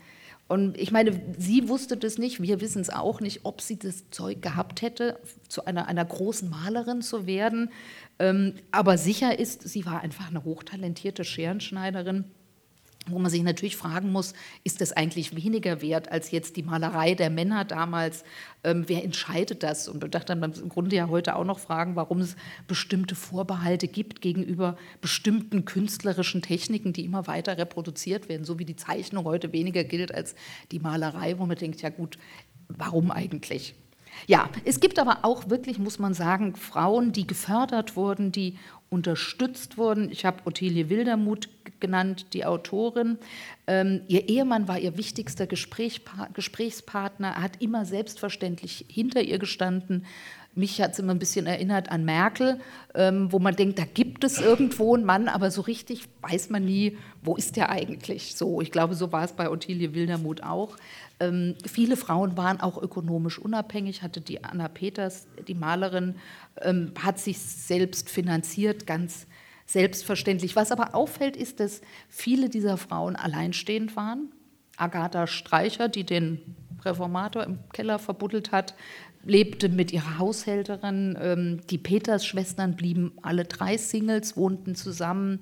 Und ich meine, sie wusste das nicht, wir wissen es auch nicht, ob sie das Zeug gehabt hätte, zu einer, einer großen Malerin zu werden. Ähm, aber sicher ist, sie war einfach eine hochtalentierte Scherenschneiderin wo man sich natürlich fragen muss, ist das eigentlich weniger wert als jetzt die Malerei der Männer damals? Ähm, wer entscheidet das? Und da dachte man im Grunde ja heute auch noch fragen, warum es bestimmte Vorbehalte gibt gegenüber bestimmten künstlerischen Techniken, die immer weiter reproduziert werden, so wie die Zeichnung heute weniger gilt als die Malerei, wo man denkt, ja gut, warum eigentlich? Ja, es gibt aber auch wirklich, muss man sagen, Frauen, die gefördert wurden, die unterstützt wurden. Ich habe Ottilie Wildermuth genannt, die Autorin. Ähm, ihr Ehemann war ihr wichtigster Gesprächspa Gesprächspartner. Er hat immer selbstverständlich hinter ihr gestanden. Mich hat es immer ein bisschen erinnert an Merkel, ähm, wo man denkt, da gibt es irgendwo einen Mann, aber so richtig weiß man nie, wo ist der eigentlich. So, ich glaube, so war es bei Ottilie Wildermuth auch. Ähm, viele Frauen waren auch ökonomisch unabhängig, hatte die Anna Peters, die Malerin, ähm, hat sich selbst finanziert, ganz selbstverständlich. Was aber auffällt, ist, dass viele dieser Frauen alleinstehend waren. Agatha Streicher, die den Reformator im Keller verbuddelt hat, lebte mit ihrer Haushälterin. Ähm, die Peters-Schwestern blieben alle drei Singles, wohnten zusammen.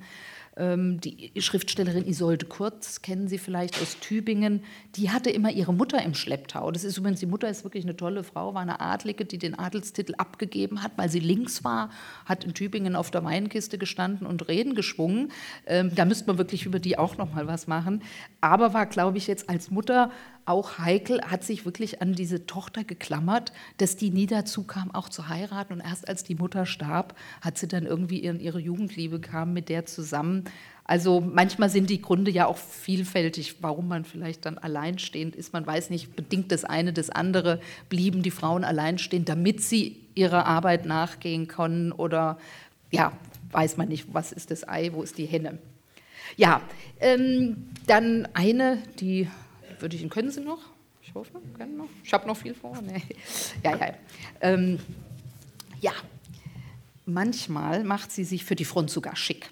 Ähm, die Schriftstellerin Isolde Kurz, kennen Sie vielleicht aus Tübingen, die hatte immer ihre Mutter im Schlepptau. Das ist übrigens, die Mutter ist wirklich eine tolle Frau, war eine Adlige, die den Adelstitel abgegeben hat, weil sie links war, hat in Tübingen auf der Weinkiste gestanden und Reden geschwungen. Ähm, da müsste man wirklich über die auch noch mal was machen. Aber war, glaube ich, jetzt als Mutter auch heikel, hat sich wirklich an diese Tochter geklammert, dass die nie dazu kam, auch zu heiraten. Und erst als die Mutter starb, hat sie dann irgendwie in ihre Jugendliebe kam mit der zusammen. Also manchmal sind die Gründe ja auch vielfältig, warum man vielleicht dann alleinstehend ist. Man weiß nicht, bedingt das eine das andere, blieben die Frauen alleinstehend, damit sie ihrer Arbeit nachgehen können oder ja, weiß man nicht, was ist das Ei, wo ist die Henne. Ja, ähm, dann eine, die würde ich, können Sie noch? Ich hoffe, können noch. Ich habe noch viel vor. Nee. Ja, ja. Ähm, ja, manchmal macht sie sich für die Front sogar schick.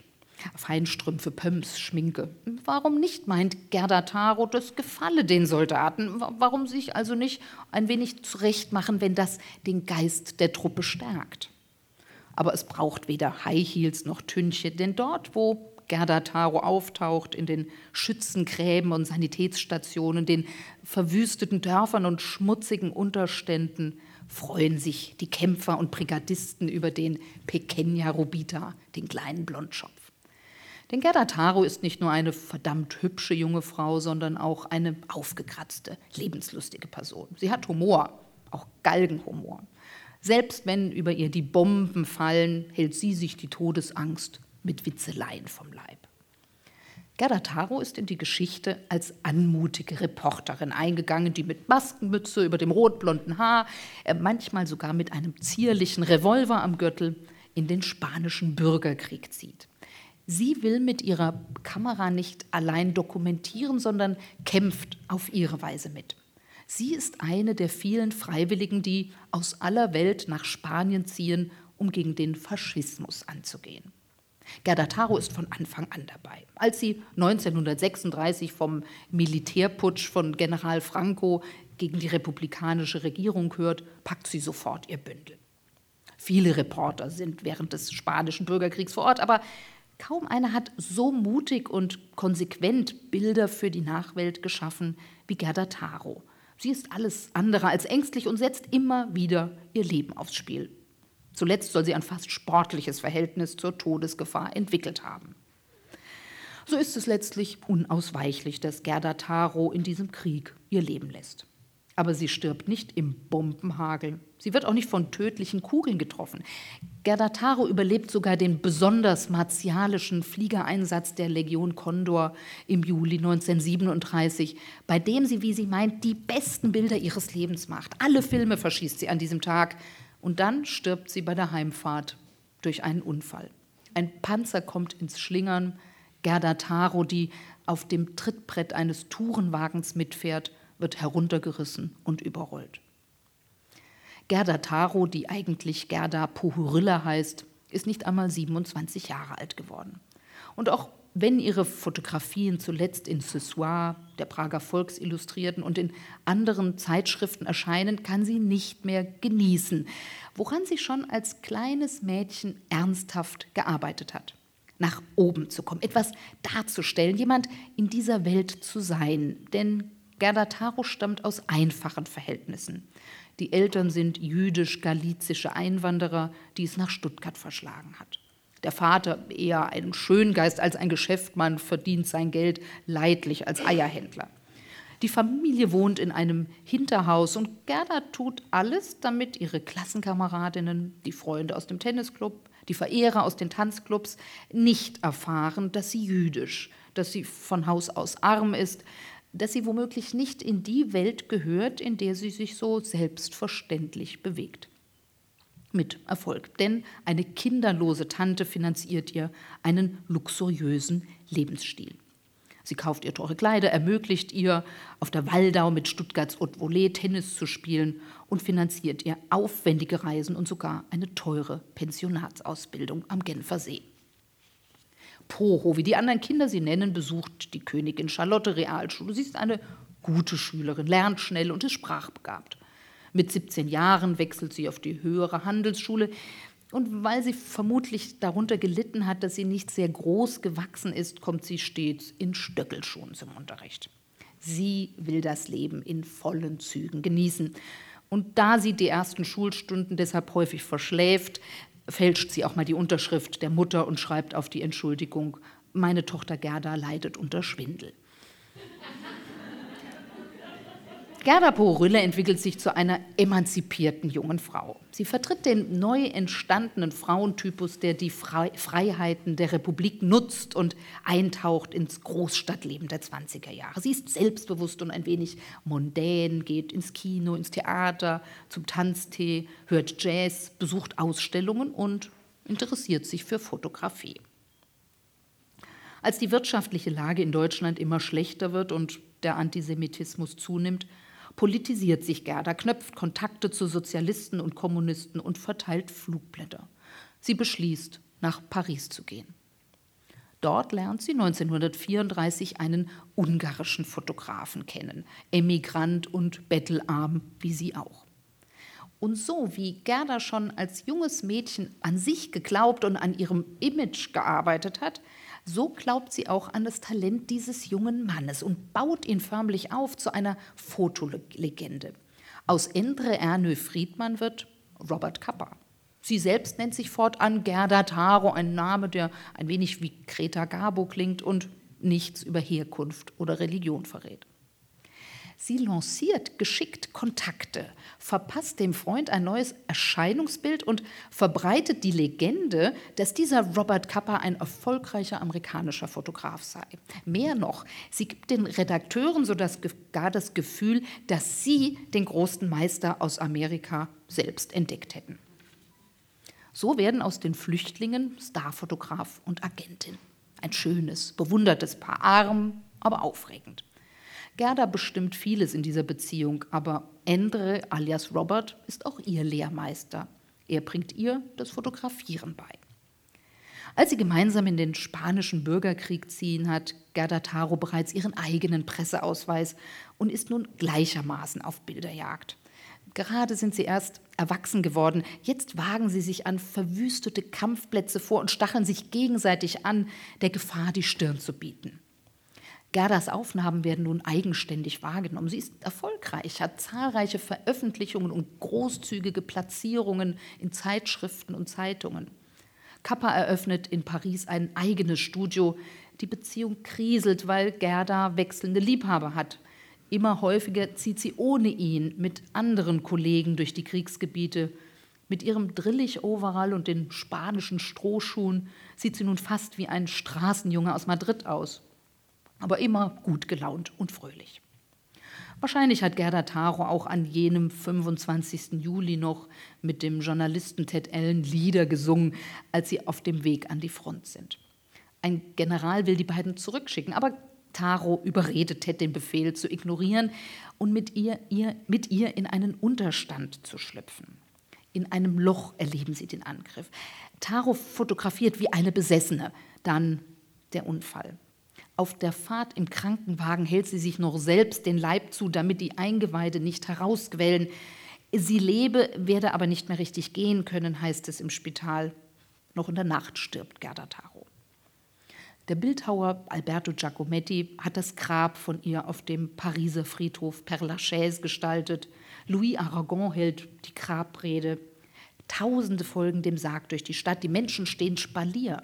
Feinstrümpfe, Pumps, Schminke. Warum nicht, meint Gerda Taro, das gefalle den Soldaten. Warum sich also nicht ein wenig zurechtmachen, wenn das den Geist der Truppe stärkt? Aber es braucht weder High Heels noch Tünche, denn dort, wo Gerda Taro auftaucht in den Schützengräben und Sanitätsstationen, den verwüsteten Dörfern und schmutzigen Unterständen, freuen sich die Kämpfer und Brigadisten über den Pequeña Rubita, den kleinen Blondschopf. Denn Gerda Taro ist nicht nur eine verdammt hübsche junge Frau, sondern auch eine aufgekratzte, lebenslustige Person. Sie hat Humor, auch Galgenhumor. Selbst wenn über ihr die Bomben fallen, hält sie sich die Todesangst mit Witzeleien vom Leib. Gerda Taro ist in die Geschichte als anmutige Reporterin eingegangen, die mit Maskenmütze über dem rotblonden Haar, äh, manchmal sogar mit einem zierlichen Revolver am Gürtel, in den spanischen Bürgerkrieg zieht. Sie will mit ihrer Kamera nicht allein dokumentieren, sondern kämpft auf ihre Weise mit. Sie ist eine der vielen Freiwilligen, die aus aller Welt nach Spanien ziehen, um gegen den Faschismus anzugehen. Gerda Taro ist von Anfang an dabei. Als sie 1936 vom Militärputsch von General Franco gegen die republikanische Regierung hört, packt sie sofort ihr Bündel. Viele Reporter sind während des spanischen Bürgerkriegs vor Ort, aber kaum einer hat so mutig und konsequent Bilder für die Nachwelt geschaffen wie Gerda Taro. Sie ist alles andere als ängstlich und setzt immer wieder ihr Leben aufs Spiel. Zuletzt soll sie ein fast sportliches Verhältnis zur Todesgefahr entwickelt haben. So ist es letztlich unausweichlich, dass Gerda Taro in diesem Krieg ihr Leben lässt. Aber sie stirbt nicht im Bombenhagel. Sie wird auch nicht von tödlichen Kugeln getroffen. Gerda Taro überlebt sogar den besonders martialischen Fliegereinsatz der Legion Condor im Juli 1937, bei dem sie, wie sie meint, die besten Bilder ihres Lebens macht. Alle Filme verschießt sie an diesem Tag Und dann stirbt sie bei der Heimfahrt durch einen Unfall. Ein Panzer kommt ins Schlingern. Gerda Taro, die auf dem Trittbrett eines Tourenwagens mitfährt, wird heruntergerissen und überrollt. Gerda Taro, die eigentlich Gerda Pohurilla heißt, ist nicht einmal 27 Jahre alt geworden. Und auch wenn ihre Fotografien zuletzt in Ce Soir, der Prager Volksillustrierten und in anderen Zeitschriften erscheinen, kann sie nicht mehr genießen, woran sie schon als kleines Mädchen ernsthaft gearbeitet hat. Nach oben zu kommen, etwas darzustellen, jemand in dieser Welt zu sein. Denn Gerda Taro stammt aus einfachen Verhältnissen. Die Eltern sind jüdisch-galizische Einwanderer, die es nach Stuttgart verschlagen hat. Der Vater eher ein Schöngeist als ein Geschäftsmann, verdient sein Geld leidlich als Eierhändler. Die Familie wohnt in einem Hinterhaus und Gerda tut alles, damit ihre Klassenkameradinnen, die Freunde aus dem Tennisclub, die Verehrer aus den Tanzclubs nicht erfahren, dass sie jüdisch, dass sie von Haus aus arm ist, dass sie womöglich nicht in die Welt gehört, in der sie sich so selbstverständlich bewegt. Mit Erfolg, denn eine kinderlose Tante finanziert ihr einen luxuriösen Lebensstil. Sie kauft ihr teure Kleider, ermöglicht ihr, auf der Waldau mit Stuttgarts Haute Volée Tennis zu spielen und finanziert ihr aufwendige Reisen und sogar eine teure Pensionatsausbildung am Genfer See. Poho, wie die anderen Kinder sie nennen, besucht die Königin Charlotte Realschule. Sie ist eine gute Schülerin, lernt schnell und ist sprachbegabt. Mit 17 Jahren wechselt sie auf die höhere Handelsschule. Und weil sie vermutlich darunter gelitten hat, dass sie nicht sehr groß gewachsen ist, kommt sie stets in Stöckelschuhen zum Unterricht. Sie will das Leben in vollen Zügen genießen. Und da sie die ersten Schulstunden deshalb häufig verschläft, fälscht sie auch mal die Unterschrift der Mutter und schreibt auf die Entschuldigung, meine Tochter Gerda leidet unter Schwindel. Gerda Porülle entwickelt sich zu einer emanzipierten jungen Frau. Sie vertritt den neu entstandenen Frauentypus, der die Freiheiten der Republik nutzt und eintaucht ins Großstadtleben der 20er Jahre. Sie ist selbstbewusst und ein wenig mondän, geht ins Kino, ins Theater, zum Tanztee, hört Jazz, besucht Ausstellungen und interessiert sich für Fotografie. Als die wirtschaftliche Lage in Deutschland immer schlechter wird und der Antisemitismus zunimmt, politisiert sich Gerda, knöpft Kontakte zu Sozialisten und Kommunisten und verteilt Flugblätter. Sie beschließt, nach Paris zu gehen. Dort lernt sie 1934 einen ungarischen Fotografen kennen, Emigrant und bettelarm wie sie auch. Und so wie Gerda schon als junges Mädchen an sich geglaubt und an ihrem Image gearbeitet hat, so glaubt sie auch an das Talent dieses jungen Mannes und baut ihn förmlich auf zu einer Fotolegende. Aus Endre Ernö Friedmann wird Robert Kappa. Sie selbst nennt sich fortan Gerda Taro, ein Name, der ein wenig wie Greta Garbo klingt und nichts über Herkunft oder Religion verrät. Sie lanciert geschickt Kontakte, verpasst dem Freund ein neues Erscheinungsbild und verbreitet die Legende, dass dieser Robert Kappa ein erfolgreicher amerikanischer Fotograf sei. Mehr noch, sie gibt den Redakteuren sogar das Gefühl, dass sie den großen Meister aus Amerika selbst entdeckt hätten. So werden aus den Flüchtlingen Starfotograf und Agentin. Ein schönes, bewundertes Paar, arm, aber aufregend. Gerda bestimmt vieles in dieser Beziehung, aber Endre alias Robert ist auch ihr Lehrmeister. Er bringt ihr das Fotografieren bei. Als sie gemeinsam in den spanischen Bürgerkrieg ziehen, hat Gerda Taro bereits ihren eigenen Presseausweis und ist nun gleichermaßen auf Bilderjagd. Gerade sind sie erst erwachsen geworden. Jetzt wagen sie sich an verwüstete Kampfplätze vor und stacheln sich gegenseitig an, der Gefahr die Stirn zu bieten. Gerdas Aufnahmen werden nun eigenständig wahrgenommen. Sie ist erfolgreich, hat zahlreiche Veröffentlichungen und großzügige Platzierungen in Zeitschriften und Zeitungen. Kappa eröffnet in Paris ein eigenes Studio. Die Beziehung kriselt, weil Gerda wechselnde Liebhaber hat. Immer häufiger zieht sie ohne ihn mit anderen Kollegen durch die Kriegsgebiete. Mit ihrem Drillig-Overall und den spanischen Strohschuhen sieht sie nun fast wie ein Straßenjunge aus Madrid aus aber immer gut gelaunt und fröhlich. Wahrscheinlich hat Gerda Taro auch an jenem 25. Juli noch mit dem Journalisten Ted Allen Lieder gesungen, als sie auf dem Weg an die Front sind. Ein General will die beiden zurückschicken, aber Taro überredet Ted, den Befehl zu ignorieren und mit ihr, ihr, mit ihr in einen Unterstand zu schlüpfen. In einem Loch erleben sie den Angriff. Taro fotografiert wie eine Besessene. Dann der Unfall. Auf der Fahrt im Krankenwagen hält sie sich noch selbst den Leib zu, damit die Eingeweide nicht herausquellen. Sie lebe, werde aber nicht mehr richtig gehen können, heißt es im Spital. Noch in der Nacht stirbt Gerda Taro. Der Bildhauer Alberto Giacometti hat das Grab von ihr auf dem Pariser Friedhof Père Lachaise gestaltet. Louis Aragon hält die Grabrede. Tausende folgen dem Sarg durch die Stadt. Die Menschen stehen Spalier.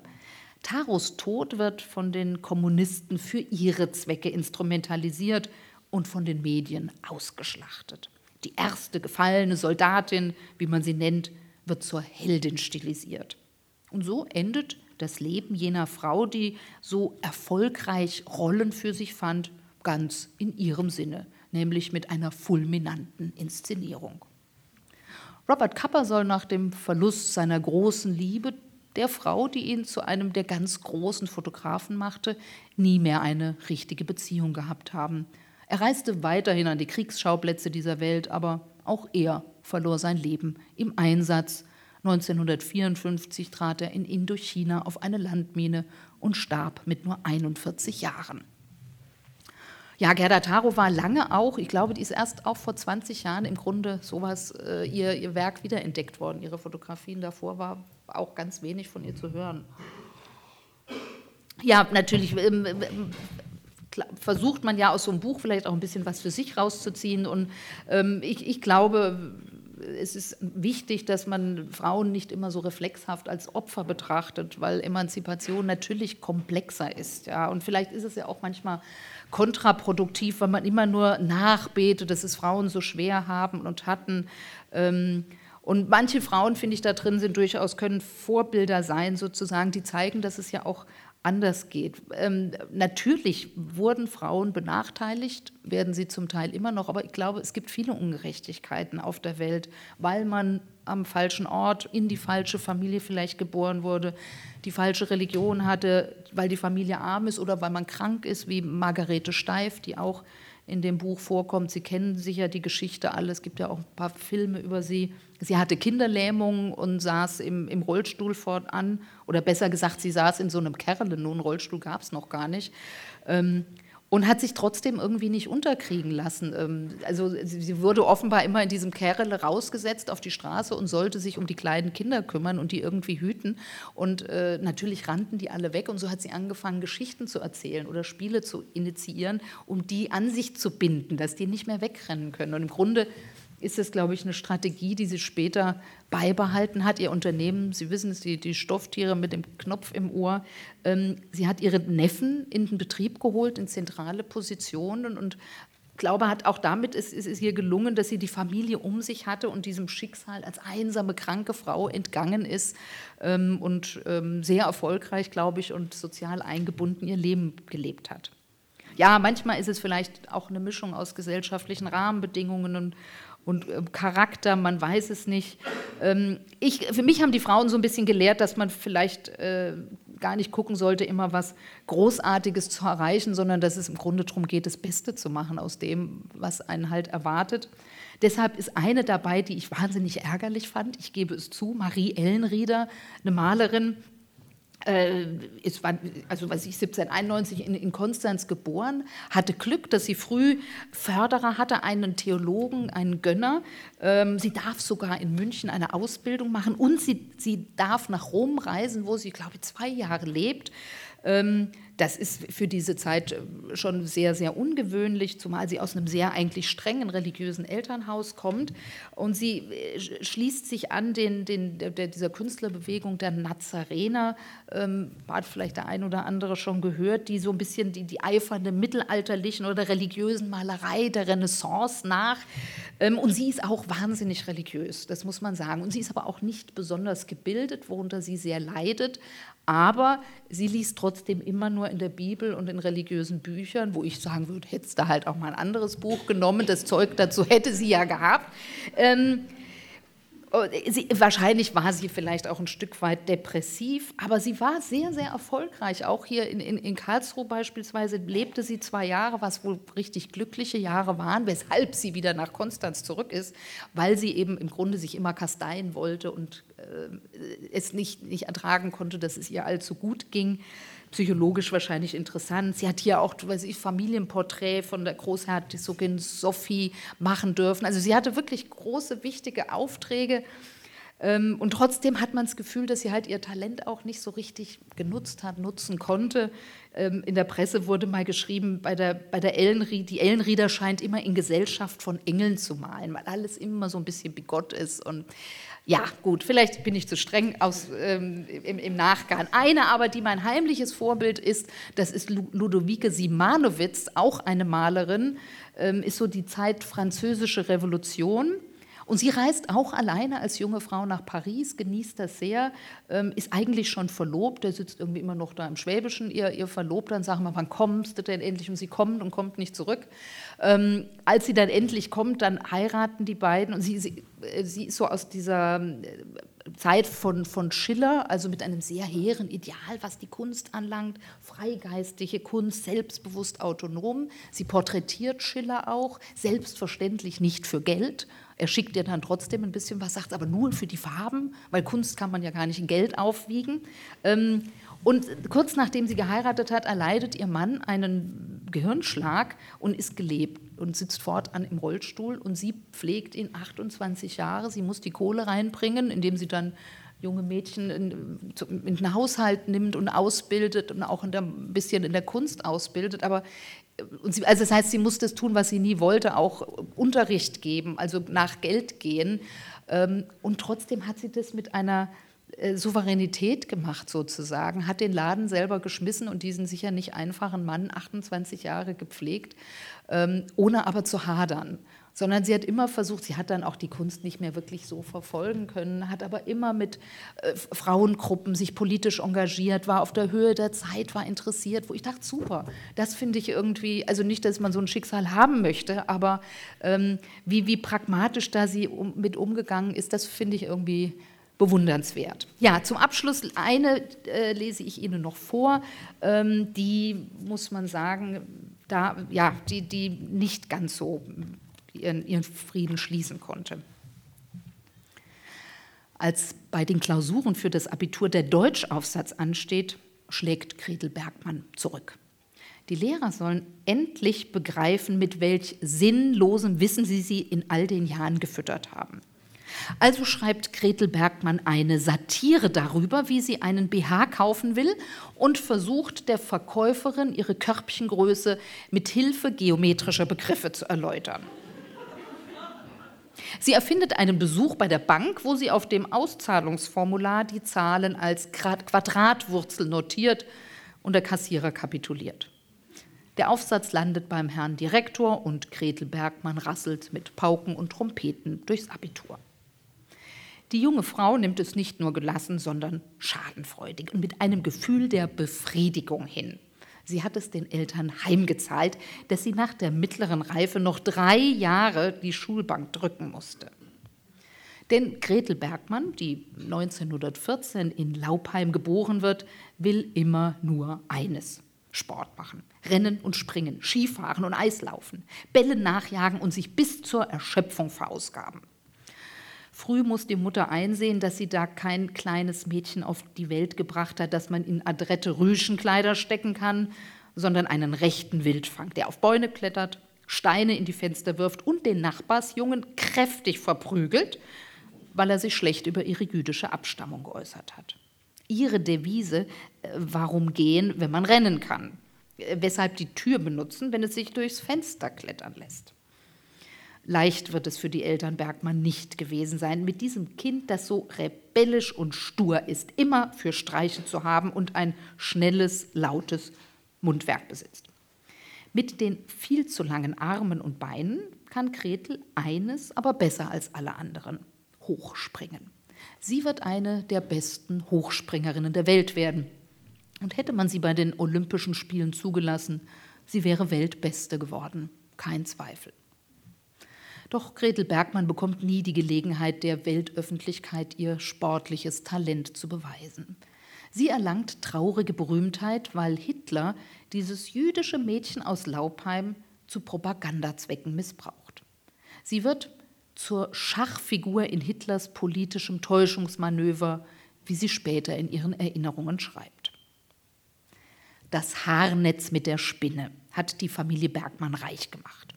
Taros Tod wird von den Kommunisten für ihre Zwecke instrumentalisiert und von den Medien ausgeschlachtet. Die erste gefallene Soldatin, wie man sie nennt, wird zur Heldin stilisiert. Und so endet das Leben jener Frau, die so erfolgreich Rollen für sich fand, ganz in ihrem Sinne, nämlich mit einer fulminanten Inszenierung. Robert Kapper soll nach dem Verlust seiner großen Liebe der Frau, die ihn zu einem der ganz großen Fotografen machte, nie mehr eine richtige Beziehung gehabt haben. Er reiste weiterhin an die Kriegsschauplätze dieser Welt, aber auch er verlor sein Leben im Einsatz. 1954 trat er in Indochina auf eine Landmine und starb mit nur 41 Jahren. Ja, Gerda Taro war lange auch, ich glaube, die ist erst auch vor 20 Jahren im Grunde sowas, äh, ihr, ihr Werk wiederentdeckt worden. Ihre Fotografien davor war auch ganz wenig von ihr zu hören. Ja, natürlich ähm, ähm, versucht man ja aus so einem Buch vielleicht auch ein bisschen was für sich rauszuziehen. Und ähm, ich, ich glaube, es ist wichtig, dass man Frauen nicht immer so reflexhaft als Opfer betrachtet, weil Emanzipation natürlich komplexer ist. Ja? Und vielleicht ist es ja auch manchmal kontraproduktiv, weil man immer nur nachbetet, dass es Frauen so schwer haben und hatten. Ähm, und manche Frauen, finde ich, da drin sind durchaus, können Vorbilder sein, sozusagen, die zeigen, dass es ja auch anders geht. Ähm, natürlich wurden Frauen benachteiligt, werden sie zum Teil immer noch, aber ich glaube, es gibt viele Ungerechtigkeiten auf der Welt, weil man am falschen Ort in die falsche Familie vielleicht geboren wurde, die falsche Religion hatte, weil die Familie arm ist oder weil man krank ist, wie Margarete Steif, die auch in dem Buch vorkommt. Sie kennen sicher die Geschichte alle. Es gibt ja auch ein paar Filme über sie. Sie hatte Kinderlähmung und saß im, im Rollstuhl fortan. Oder besser gesagt, sie saß in so einem Kerle. Nun, Rollstuhl gab es noch gar nicht. Ähm, und hat sich trotzdem irgendwie nicht unterkriegen lassen. Ähm, also sie wurde offenbar immer in diesem Kerle rausgesetzt auf die Straße und sollte sich um die kleinen Kinder kümmern und die irgendwie hüten. Und äh, natürlich rannten die alle weg und so hat sie angefangen, Geschichten zu erzählen oder Spiele zu initiieren, um die an sich zu binden, dass die nicht mehr wegrennen können. Und im Grunde ist es, glaube ich, eine Strategie, die sie später beibehalten hat. Ihr Unternehmen, Sie wissen es, die, die Stofftiere mit dem Knopf im Ohr. Ähm, sie hat ihre Neffen in den Betrieb geholt, in zentrale Positionen und glaube, hat auch damit ist, ist, ist ihr gelungen, dass sie die Familie um sich hatte und diesem Schicksal als einsame, kranke Frau entgangen ist ähm, und ähm, sehr erfolgreich, glaube ich, und sozial eingebunden ihr Leben gelebt hat. Ja, manchmal ist es vielleicht auch eine Mischung aus gesellschaftlichen Rahmenbedingungen und, und äh, Charakter, man weiß es nicht. Ähm, ich, für mich haben die Frauen so ein bisschen gelehrt, dass man vielleicht äh, gar nicht gucken sollte, immer was Großartiges zu erreichen, sondern dass es im Grunde darum geht, das Beste zu machen aus dem, was einen halt erwartet. Deshalb ist eine dabei, die ich wahnsinnig ärgerlich fand, ich gebe es zu, Marie Ellenrieder, eine Malerin, ist, also was ich 1791 in, in, Konstanz geboren, hatte Glück, dass sie früh Förderer hatte, einen Theologen, einen Gönner. Ähm, sie darf sogar in München eine Ausbildung machen und sie, sie darf nach Rom reisen, wo sie, glaube ich, zwei Jahre lebt. Ähm, das ist für diese Zeit äh, schon sehr, sehr ungewöhnlich, zumal sie aus einem sehr eigentlich strengen religiösen Elternhaus kommt. Und sie äh, schließt sich an den, den, der, dieser Künstlerbewegung der Nazarener, ähm, hat vielleicht der ein oder andere schon gehört, die so ein bisschen die, die eifernde mittelalterlichen oder religiösen Malerei der Renaissance nach. Ähm, und sie ist auch wahnsinnig religiös, das muss man sagen. Und sie ist aber auch nicht besonders gebildet, worunter sie sehr leidet. Aber sie liest trotzdem immer nur in der Bibel und in religiösen Büchern, wo ich sagen würde, hättest du halt auch mal ein anderes Buch genommen, das Zeug dazu hätte sie ja gehabt. Ähm, sie, wahrscheinlich war sie vielleicht auch ein Stück weit depressiv, aber sie war sehr, sehr erfolgreich. Auch hier in, in, in, Karlsruhe beispielsweise lebte sie zwei Jahre, was wohl richtig glückliche Jahre waren, weshalb sie wieder nach Konstanz zurück ist, weil sie eben im Grunde sich immer kasteien wollte und äh, es nicht, nicht ertragen konnte, dass es ihr allzu gut ging psychologisch wahrscheinlich interessant. Sie hat hier auch, weiß ich, Familienporträt von der Großherzogin Sophie machen dürfen. Also sie hatte wirklich große, wichtige Aufträge. Ähm, und trotzdem hat man das Gefühl, dass sie halt ihr Talent auch nicht so richtig genutzt hat, nutzen konnte. Ähm, in der Presse wurde mal geschrieben, bei der, bei der Ellenried, die Ellenrieder scheint immer in Gesellschaft von Engeln zu malen, weil alles immer so ein bisschen bigott ist. Und ja, gut, vielleicht bin ich zu streng aus, ähm, im, im, Nachgang. Eine aber, die mein heimliches Vorbild ist, das ist Ludowike Simanowitz, auch eine Malerin, ähm, ist so die Zeit französische Revolution. Und sie reist auch alleine als junge Frau nach Paris, genießt das sehr, ähm, ist eigentlich schon verlobt, der sitzt irgendwie immer noch da im Schwäbischen, ihr, ihr Verlobter, und sagt mal, wann kommst du denn endlich? Und sie kommt und kommt nicht zurück. Ähm, als sie dann endlich kommt, dann heiraten die beiden und sie, sie, äh, sie ist so aus dieser äh, Zeit von, von Schiller, also mit einem sehr hehren Ideal, was die Kunst anlangt, freigeistige Kunst, selbstbewusst autonom. Sie porträtiert Schiller auch, selbstverständlich nicht für Geld. Er schickt ihr dann trotzdem ein bisschen was, sagt aber nur für die Farben, weil Kunst kann man ja gar nicht in Geld aufwiegen. Ähm, und kurz nachdem sie geheiratet hat, erleidet ihr Mann einen Gehirnschlag und ist gelebt und sitzt fortan im Rollstuhl. Und sie pflegt ihn 28 Jahre. Sie muss die Kohle reinbringen, indem sie dann junge Mädchen in, in den Haushalt nimmt und ausbildet und auch der, ein bisschen in der Kunst ausbildet. Aber sie, also das heißt, sie muss das tun, was sie nie wollte, auch Unterricht geben, also nach Geld gehen. Ähm, und trotzdem hat sie das mit einer äh, Souveränität gemacht sozusagen, hat den Laden selber geschmissen und diesen sicher nicht einfachen Mann 28 Jahre gepflegt, ähm, ohne aber zu hadern. Sondern sie hat immer versucht, sie hat dann auch die Kunst nicht mehr wirklich so verfolgen können, hat aber immer mit äh, Frauengruppen sich politisch engagiert, war auf der Höhe der Zeit, war interessiert, wo ich dachte, super, das finde ich irgendwie, also nicht, dass man so ein Schicksal haben möchte, aber ähm, wie, wie pragmatisch da sie um, mit umgegangen ist, das finde ich irgendwie bewundernswert. Ja, zum Abschluss eine äh, lese ich Ihnen noch vor, ähm, die muss man sagen, da, ja, die, die nicht ganz so ihren, ihren Frieden schließen konnte. Als bei den Klausuren für das Abitur der Deutschaufsatz ansteht, schlägt Gretel Bergmann zurück. Die Lehrer sollen endlich begreifen, mit welch sinnlosem Wissen sie sie in all den Jahren gefüttert haben. Also schreibt Gretel Bergmann eine Satire darüber, wie sie einen BH kaufen will und versucht der Verkäuferin ihre Körbchengröße mit Hilfe geometrischer Begriffe zu erläutern. Sie erfindet einen Besuch bei der Bank, wo sie auf dem Auszahlungsformular die Zahlen als Quadratwurzel notiert und der Kassierer kapituliert. Der Aufsatz landet beim Herrn Direktor und Gretel Bergmann rasselt mit Pauken und Trompeten durchs Abitur. Die junge Frau nimmt es nicht nur gelassen, sondern schadenfreudig und mit einem Gefühl der Befriedigung hin. Sie hat es den Eltern heimgezahlt, dass sie nach der mittleren Reife noch drei Jahre die Schulbank drücken musste. Denn Gretel Bergmann, die 1914 in Laubheim geboren wird, will immer nur eines. Sport machen, rennen und springen, Skifahren und Eislaufen, Bälle nachjagen und sich bis zur Erschöpfung verausgaben. Früh muss die Mutter einsehen, dass sie da kein kleines Mädchen auf die Welt gebracht hat, das man in adrette Rüschenkleider stecken kann, sondern einen rechten Wildfang, der auf Bäume klettert, Steine in die Fenster wirft und den Nachbarsjungen kräftig verprügelt, weil er sich schlecht über ihre jüdische Abstammung geäußert hat. Ihre Devise, äh, warum gehen, wenn man rennen kann? Äh, weshalb die Tür benutzen, wenn es sich durchs Fenster klettern lässt? Leicht wird es für die Eltern Bergmann nicht gewesen sein, mit diesem Kind, das so rebellisch und stur ist, immer für Streiche zu haben und ein schnelles, lautes Mundwerk besitzt. Mit den viel zu langen Armen und Beinen kann Gretel eines aber besser als alle anderen, hochspringen. Sie wird eine der besten Hochspringerinnen der Welt werden. Und hätte man sie bei den Olympischen Spielen zugelassen, sie wäre Weltbeste geworden, kein Zweifel. Doch Gretel Bergmann bekommt nie die Gelegenheit, der Weltöffentlichkeit ihr sportliches Talent zu beweisen. Sie erlangt traurige Berühmtheit, weil Hitler dieses jüdische Mädchen aus Laubheim zu Propagandazwecken missbraucht. Sie wird zur Schachfigur in Hitlers politischem Täuschungsmanöver, wie sie später in ihren Erinnerungen schreibt. Das Haarnetz mit der Spinne hat die Familie Bergmann reich gemacht.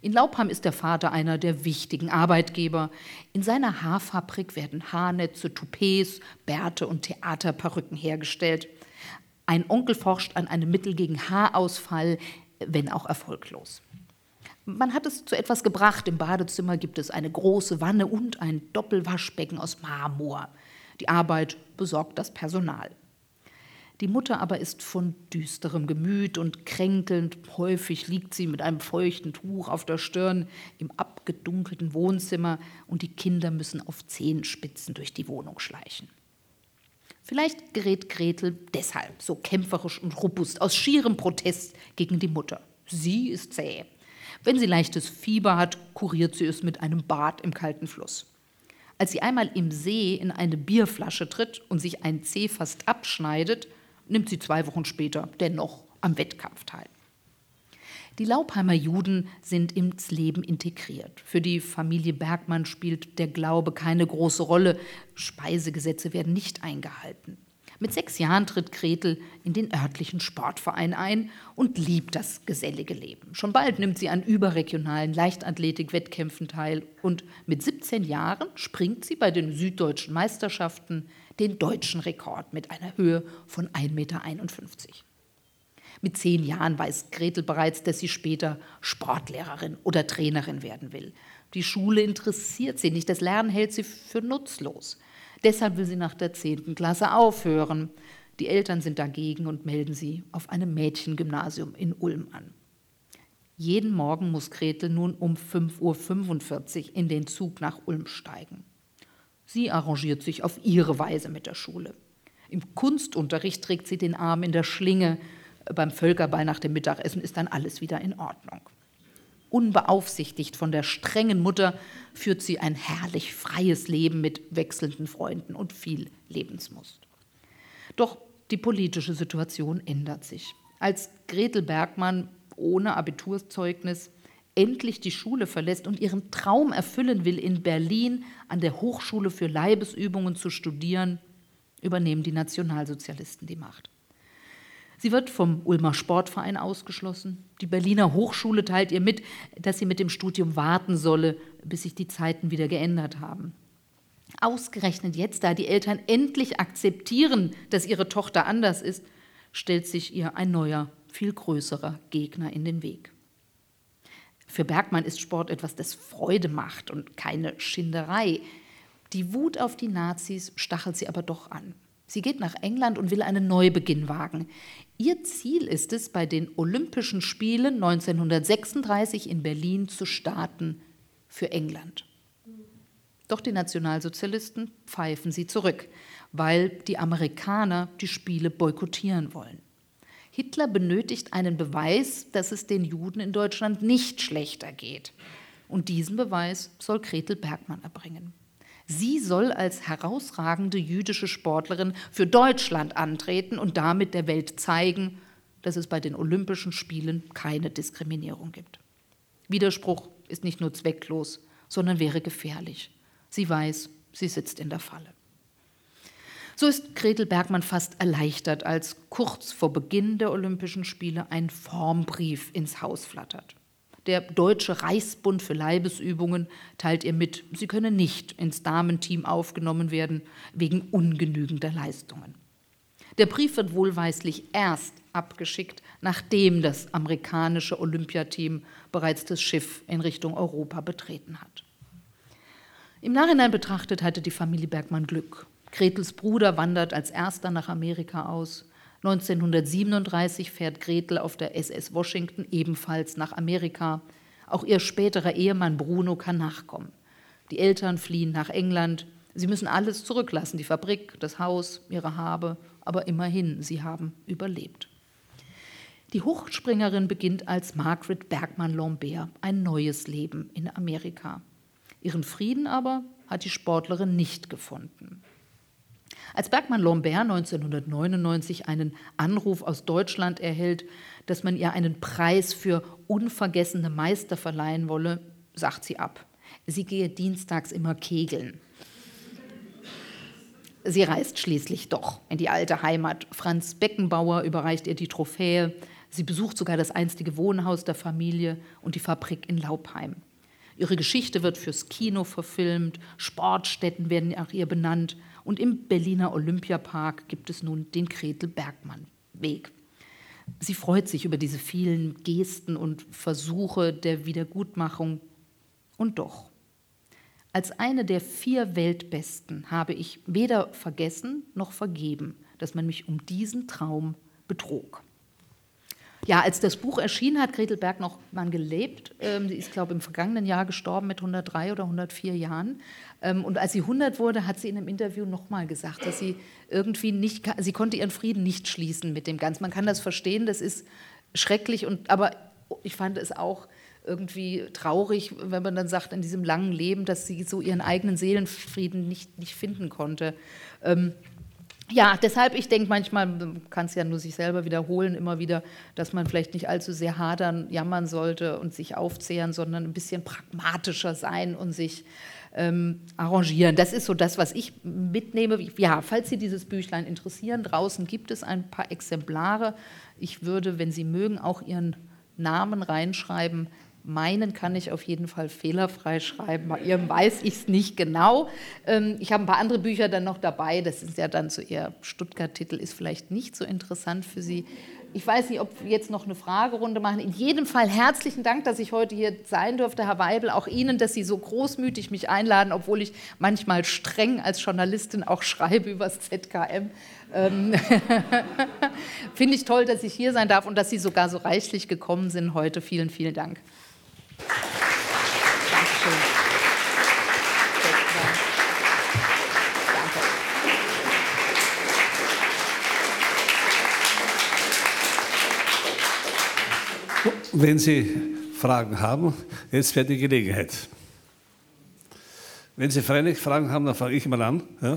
In Laubheim ist der Vater einer der wichtigen Arbeitgeber. In seiner Haarfabrik werden Haarnetze, Toupets, Bärte und Theaterperücken hergestellt. Ein Onkel forscht an einem Mittel gegen Haarausfall, wenn auch erfolglos. Man hat es zu etwas gebracht. Im Badezimmer gibt es eine große Wanne und ein Doppelwaschbecken aus Marmor. Die Arbeit besorgt das Personal. Die Mutter aber ist von düsterem Gemüt und kränkelnd. Häufig liegt sie mit einem feuchten Tuch auf der Stirn im abgedunkelten Wohnzimmer und die Kinder müssen auf Zehenspitzen durch die Wohnung schleichen. Vielleicht gerät Gretel deshalb so kämpferisch und robust aus schierem Protest gegen die Mutter. Sie ist zäh. Wenn sie leichtes Fieber hat, kuriert sie es mit einem Bad im kalten Fluss. Als sie einmal im See in eine Bierflasche tritt und sich ein Zeh fast abschneidet, nimmt sie zwei Wochen später dennoch am Wettkampf teil. Die Laubheimer Juden sind ins Leben integriert. Für die Familie Bergmann spielt der Glaube keine große Rolle. Speisegesetze werden nicht eingehalten. Mit sechs Jahren tritt Gretel in den örtlichen Sportverein ein und liebt das gesellige Leben. Schon bald nimmt sie an überregionalen Leichtathletik-Wettkämpfen teil und mit 17 Jahren springt sie bei den süddeutschen Meisterschaften den deutschen Rekord mit einer Höhe von 1,51 Meter. Mit zehn Jahren weiß Gretel bereits, dass sie später Sportlehrerin oder Trainerin werden will. Die Schule interessiert sie nicht, das Lernen hält sie für nutzlos. Deshalb will sie nach der 10. Klasse aufhören. Die Eltern sind dagegen und melden sie auf einem Mädchengymnasium in Ulm an. Jeden Morgen muss Gretel nun um 5.45 Uhr in den Zug nach Ulm steigen. Sie arrangiert sich auf ihre Weise mit der Schule. Im Kunstunterricht trägt sie den Arm in der Schlinge. Beim Völkerball nach dem Mittagessen ist dann alles wieder in Ordnung. Unbeaufsichtigt von der strengen Mutter führt sie ein herrlich freies Leben mit wechselnden Freunden und viel Lebensmust. Doch die politische Situation ändert sich. Als Gretel Bergmann ohne Abiturzeugnis endlich die Schule verlässt und ihren Traum erfüllen will, in Berlin an der Hochschule für Leibesübungen zu studieren, übernehmen die Nationalsozialisten die Macht. Sie wird vom Ulmer Sportverein ausgeschlossen. Die Berliner Hochschule teilt ihr mit, dass sie mit dem Studium warten solle, bis sich die Zeiten wieder geändert haben. Ausgerechnet jetzt, da die Eltern endlich akzeptieren, dass ihre Tochter anders ist, stellt sich ihr ein neuer, viel größerer Gegner in den Weg. Für Bergmann ist Sport etwas, das Freude macht und keine Schinderei. Die Wut auf die Nazis stachelt sie aber doch an. Sie geht nach England und will einen Neubeginn wagen. Ihr Ziel ist es, bei den Olympischen Spielen 1936 in Berlin zu starten für England. Doch die Nationalsozialisten pfeifen sie zurück, weil die Amerikaner die Spiele boykottieren wollen. Hitler benötigt einen Beweis, dass es den Juden in Deutschland nicht schlechter geht. Und diesen Beweis soll Gretel Bergmann erbringen. Sie soll als herausragende jüdische Sportlerin für Deutschland antreten und damit der Welt zeigen, dass es bei den Olympischen Spielen keine Diskriminierung gibt. Widerspruch ist nicht nur zwecklos, sondern wäre gefährlich. Sie weiß, sie sitzt in der Falle. So ist Gretel Bergmann fast erleichtert, als kurz vor Beginn der Olympischen Spiele ein Formbrief ins Haus flattert. Der Deutsche Reichsbund für Leibesübungen teilt ihr mit, sie könne nicht ins Damenteam aufgenommen werden wegen ungenügender Leistungen. Der Brief wird wohlweislich erst abgeschickt, nachdem das amerikanische Olympiateam bereits das Schiff in Richtung Europa betreten hat. Im Nachhinein betrachtet hatte die Familie Bergmann Glück. Gretels Bruder wandert als erster nach Amerika aus. 1937 fährt Gretel auf der SS Washington ebenfalls nach Amerika. Auch ihr späterer Ehemann Bruno kann nachkommen. Die Eltern fliehen nach England. Sie müssen alles zurücklassen, die Fabrik, das Haus, ihre Habe, aber immerhin, sie haben überlebt. Die Hochspringerin beginnt als Margaret Bergmann Lambert ein neues Leben in Amerika. Ihren Frieden aber hat die Sportlerin nicht gefunden. Als Bergmann Lambert 1999 einen Anruf aus Deutschland erhält, dass man ihr einen Preis für unvergessene Meister verleihen wolle, sagt sie ab. Sie gehe dienstags immer kegeln. Sie reist schließlich doch in die alte Heimat. Franz Beckenbauer überreicht ihr die Trophäe. Sie besucht sogar das einstige Wohnhaus der Familie und die Fabrik in Laubheim. Ihre Geschichte wird fürs Kino verfilmt, Sportstätten werden nach ihr benannt und im Berliner Olympiapark gibt es nun den Gretel-Bergmann-Weg. Sie freut sich über diese vielen Gesten und Versuche der Wiedergutmachung. Und doch, als eine der vier Weltbesten habe ich weder vergessen noch vergeben, dass man mich um diesen Traum betrog. Ja, als das Buch erschien, hat Gretel Bergmann noch gelebt. Ähm, sie ist, glaube ich, im vergangenen Jahr gestorben mit 103 oder 104 Jahren. Ähm, und als sie 100 wurde, hat sie in einem Interview nochmal gesagt, dass sie irgendwie nicht, sie konnte ihren Frieden nicht schließen mit dem Ganzen. Man kann das verstehen, das ist schrecklich, und, aber ich fand es auch irgendwie traurig, wenn man dann sagt, in diesem langen Leben, dass sie so ihren eigenen Seelenfrieden nicht, nicht finden konnte. Ähm, ja, deshalb, ich denke manchmal, man kann es ja nur sich selber wiederholen, immer wieder, dass man vielleicht nicht allzu sehr hadern, jammern sollte und sich aufzehren, sondern ein bisschen pragmatischer sein und sich ähm, arrangieren. Das ist so das, was ich mitnehme. Ja, falls Sie dieses Büchlein interessieren, draußen gibt es ein paar Exemplare. Ich würde, wenn Sie mögen, auch Ihren Namen reinschreiben. Meinen kann ich auf jeden Fall fehlerfrei schreiben. Bei ihrem weiß ich es nicht genau. Ähm, ich habe ein paar andere Bücher dann noch dabei. Das ist ja dann so Ihr Stuttgart-Titel, ist vielleicht nicht so interessant für Sie. Ich weiß nicht, ob wir jetzt noch eine Fragerunde machen. In jedem Fall herzlichen Dank, dass ich heute hier sein durfte, Herr Weibel. Auch Ihnen, dass Sie so großmütig mich einladen, obwohl ich manchmal streng als Journalistin auch schreibe über das ZKM. Ähm Finde ich toll, dass ich hier sein darf und dass Sie sogar so reichlich gekommen sind heute. Vielen, vielen Dank. Wenn Sie Fragen haben, jetzt wäre die Gelegenheit. Wenn Sie freilich Fragen haben, dann fange ich mal an, ja,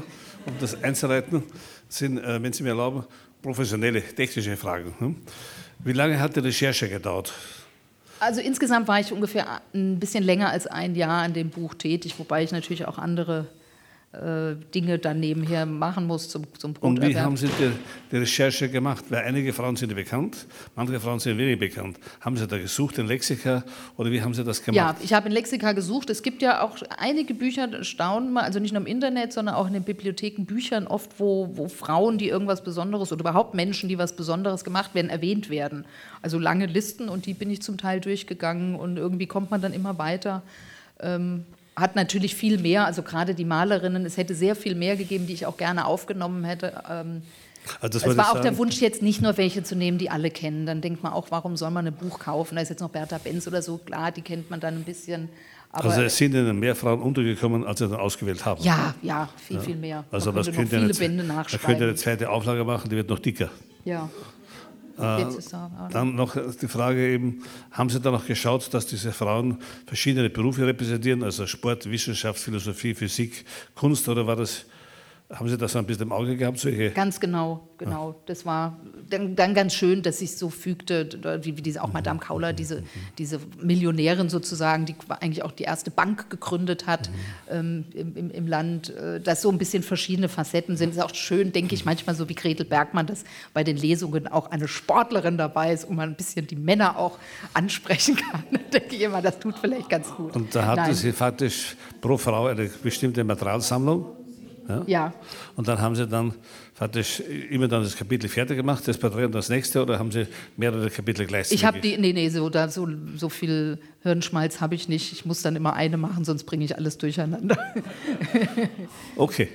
um das einzuleiten. Sind, äh, wenn Sie mir erlauben, professionelle, technische Fragen. Hm? Wie lange hat die Recherche gedauert? Also insgesamt war ich ungefähr ein bisschen länger als ein Jahr an dem Buch tätig, wobei ich natürlich auch andere äh, Dinge dann nebenher machen muss zum, zum Und wie haben Sie die, die, Recherche gemacht? Weil einige Frauen sind bekannt, manche Frauen sind wenig bekannt. Haben Sie da gesucht in Lexika oder wie haben Sie das gemacht? Ja, ich habe in Lexika gesucht. Es gibt ja auch einige Bücher, staunen mal, also nicht nur im Internet, sondern auch in den Bibliotheken Büchern oft, wo, wo Frauen, die irgendwas Besonderes oder überhaupt Menschen, die was Besonderes gemacht werden, erwähnt werden. Also lange Listen und die bin ich zum Teil durchgegangen und irgendwie kommt man dann immer weiter. Ähm, hat natürlich viel mehr, also gerade die Malerinnen, es hätte sehr viel mehr gegeben, die ich auch gerne aufgenommen hätte. Ähm, also es war auch sagen, der Wunsch, jetzt nicht nur welche zu nehmen, die alle kennen. Dann denkt man auch, warum soll man ein Buch kaufen? Da ist jetzt noch Bertha Benz oder so, klar, die kennt man dann ein bisschen. also es sind Ihnen mehr Frauen untergekommen, als Sie dann ausgewählt haben? Ja, ja, viel, ja. viel mehr. Also man das könnte viele eine, Bände nachschreiben. Da könnte eine zweite Auflage machen, die wird noch dicker. Ja. Äh, dann noch die Frage eben, haben Sie da noch geschaut, dass diese Frauen verschiedene Berufe repräsentieren, also Sport, Wissenschaft, Philosophie, Physik, Kunst, oder war das haben Sie das ein bisschen im Auge gehabt? Solche? Ganz genau, genau. Ja. Das war dann, dann, ganz schön, dass sich so fügte, wie, wie diese, auch Madame Kauler, diese, diese Millionärin sozusagen, die eigentlich auch die erste Bank gegründet hat ähm, im, im, Land, äh, dass so ein bisschen verschiedene Facetten sind. Es ist auch schön, denke ich, manchmal so wie Gretel Bergmann, dass bei den Lesungen auch eine Sportlerin dabei ist, um man ein bisschen die Männer auch ansprechen kann. Da denke ich immer, das tut vielleicht ganz gut. Und da hatte sie faktisch pro Frau eine bestimmte Materialsammlung? Ja? ja. Und dann haben Sie dann faktisch immer dann das Kapitel fertig gemacht, das Porträt und das nächste, oder haben Sie mehrere Kapitel gleichzeitig? Ich habe die, nee, nee, so, da, so, so viel Hirnschmalz habe ich nicht. Ich muss dann immer eine machen, sonst bringe ich alles durcheinander. okay.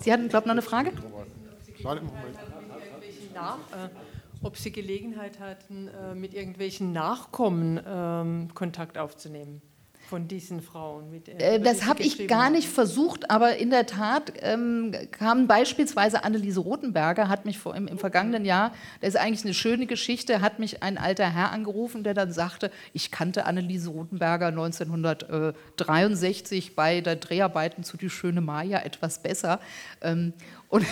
Sie hatten, glaube ich, noch eine Frage? Nach, äh, ob Sie Gelegenheit hatten, äh, mit irgendwelchen Nachkommen ähm, Kontakt aufzunehmen? Von diesen Frauen? Mit, äh, das habe ich gar nicht versucht, aber in der Tat ähm, kam beispielsweise Anneliese Rothenberger, hat mich vor, im, im, vergangenen Jahr, das ist eigentlich eine schöne Geschichte, hat mich ein alter Herr angerufen, der dann sagte, ich kannte Anneliese Rothenberger 1963 bei der Dreharbeiten zu Die schöne Maya etwas besser. Ähm, und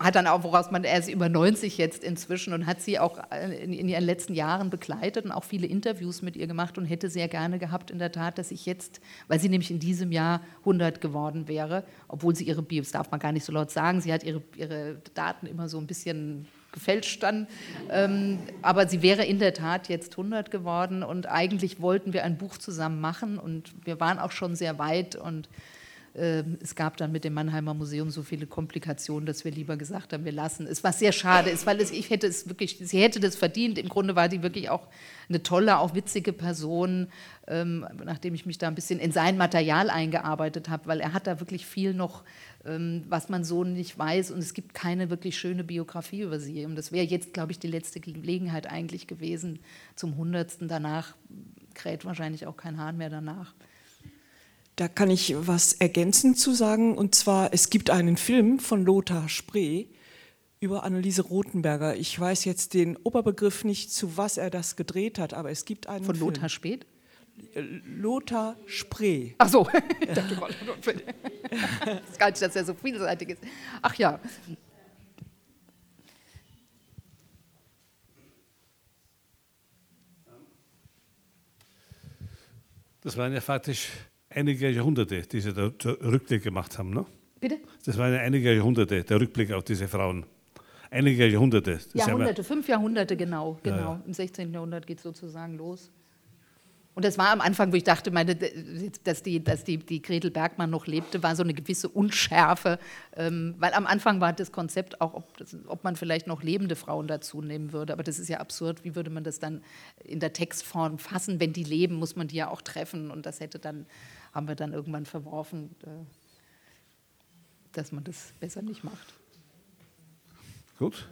hat dann auch, woraus man, er ist über 90 jetzt inzwischen und hat sie auch in, in, ihren letzten Jahren begleitet und auch viele Interviews mit ihr gemacht und hätte sehr gerne gehabt, in der Tat, dass ich jetzt, weil sie nämlich in diesem Jahr 100 geworden wäre, obwohl sie ihre das darf man gar nicht so laut sagen, sie hat ihre, ihre Daten immer so ein bisschen gefälscht dann. Ähm, aber sie wäre in der Tat jetzt 100 geworden und eigentlich wollten wir ein Buch zusammen machen und wir waren auch schon sehr weit und es gab dann mit dem Mannheimer Museum so viele Komplikationen, dass wir lieber gesagt haben, wir lassen es, was sehr schade ist, weil es, ich hätte es wirklich, sie hätte das verdient. Im Grunde war die wirklich auch eine tolle, auch witzige Person, ähm, nachdem ich mich da ein bisschen in sein Material eingearbeitet habe, weil er hat da wirklich viel noch, ähm, was man so nicht weiß und es gibt keine wirklich schöne Biografie über sie. Und das wäre jetzt, glaube ich, die letzte Gelegenheit eigentlich gewesen zum Hundertsten. Danach kräht wahrscheinlich auch kein Hahn mehr danach. Da kann ich was ergänzend zu sagen. Und zwar, es gibt einen Film von Lothar Spree über Anneliese Rothenberger. Ich weiß jetzt den Oberbegriff nicht, zu was er das gedreht hat, aber es gibt einen Von Film. Lothar Speth? Lothar Spree. Ach so, ich dachte, das ist gar nicht, dass er so vielseitig ist. Ach ja. Das waren ja faktisch einige Jahrhunderte, die sie da Rückblick gemacht haben. Ne? Bitte? Das waren einige Jahrhunderte, der Rückblick auf diese Frauen. Einige Jahrhunderte. Jahrhunderte, fünf Jahrhunderte genau. genau. Ja, ja. Im 16. Jahrhundert geht es sozusagen los. Und das war am Anfang, wo ich dachte, meine, dass, die, dass die, die Gretel Bergmann noch lebte, war so eine gewisse Unschärfe. Ähm, weil am Anfang war das Konzept auch, ob, das, ob, man vielleicht noch lebende Frauen dazu nehmen würde. Aber das ist ja absurd. Wie würde man das dann in der Textform fassen? Wenn die leben, muss man die ja auch treffen. Und das hätte dann haben wir dann irgendwann verworfen, äh, dass man das besser nicht macht. Gut.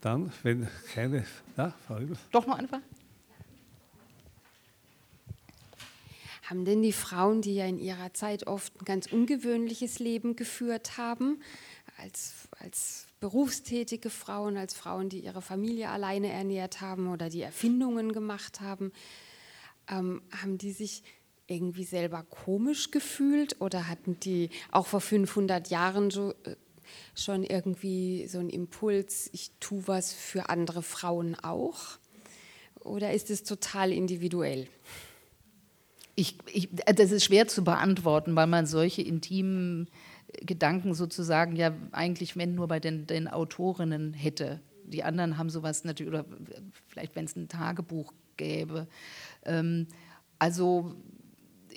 Dann, wenn keine. Ja, Frau Übel. Doch noch einfach. Haben denn die Frauen, die ja in ihrer Zeit oft ein ganz ungewöhnliches Leben geführt haben, als, als berufstätige Frauen, als Frauen, die ihre Familie alleine ernährt haben oder die Erfindungen gemacht haben, ähm, haben die sich irgendwie selber komisch gefühlt oder hatten die auch vor 500 Jahren so, äh, schon irgendwie so einen Impuls, ich tue was für andere Frauen auch? Oder ist es total individuell? Ich, ich, das ist schwer zu beantworten, weil man solche intimen Gedanken sozusagen ja eigentlich, wenn nur bei den, den Autorinnen hätte. Die anderen haben sowas natürlich, oder vielleicht wenn es ein Tagebuch gäbe. Ähm, also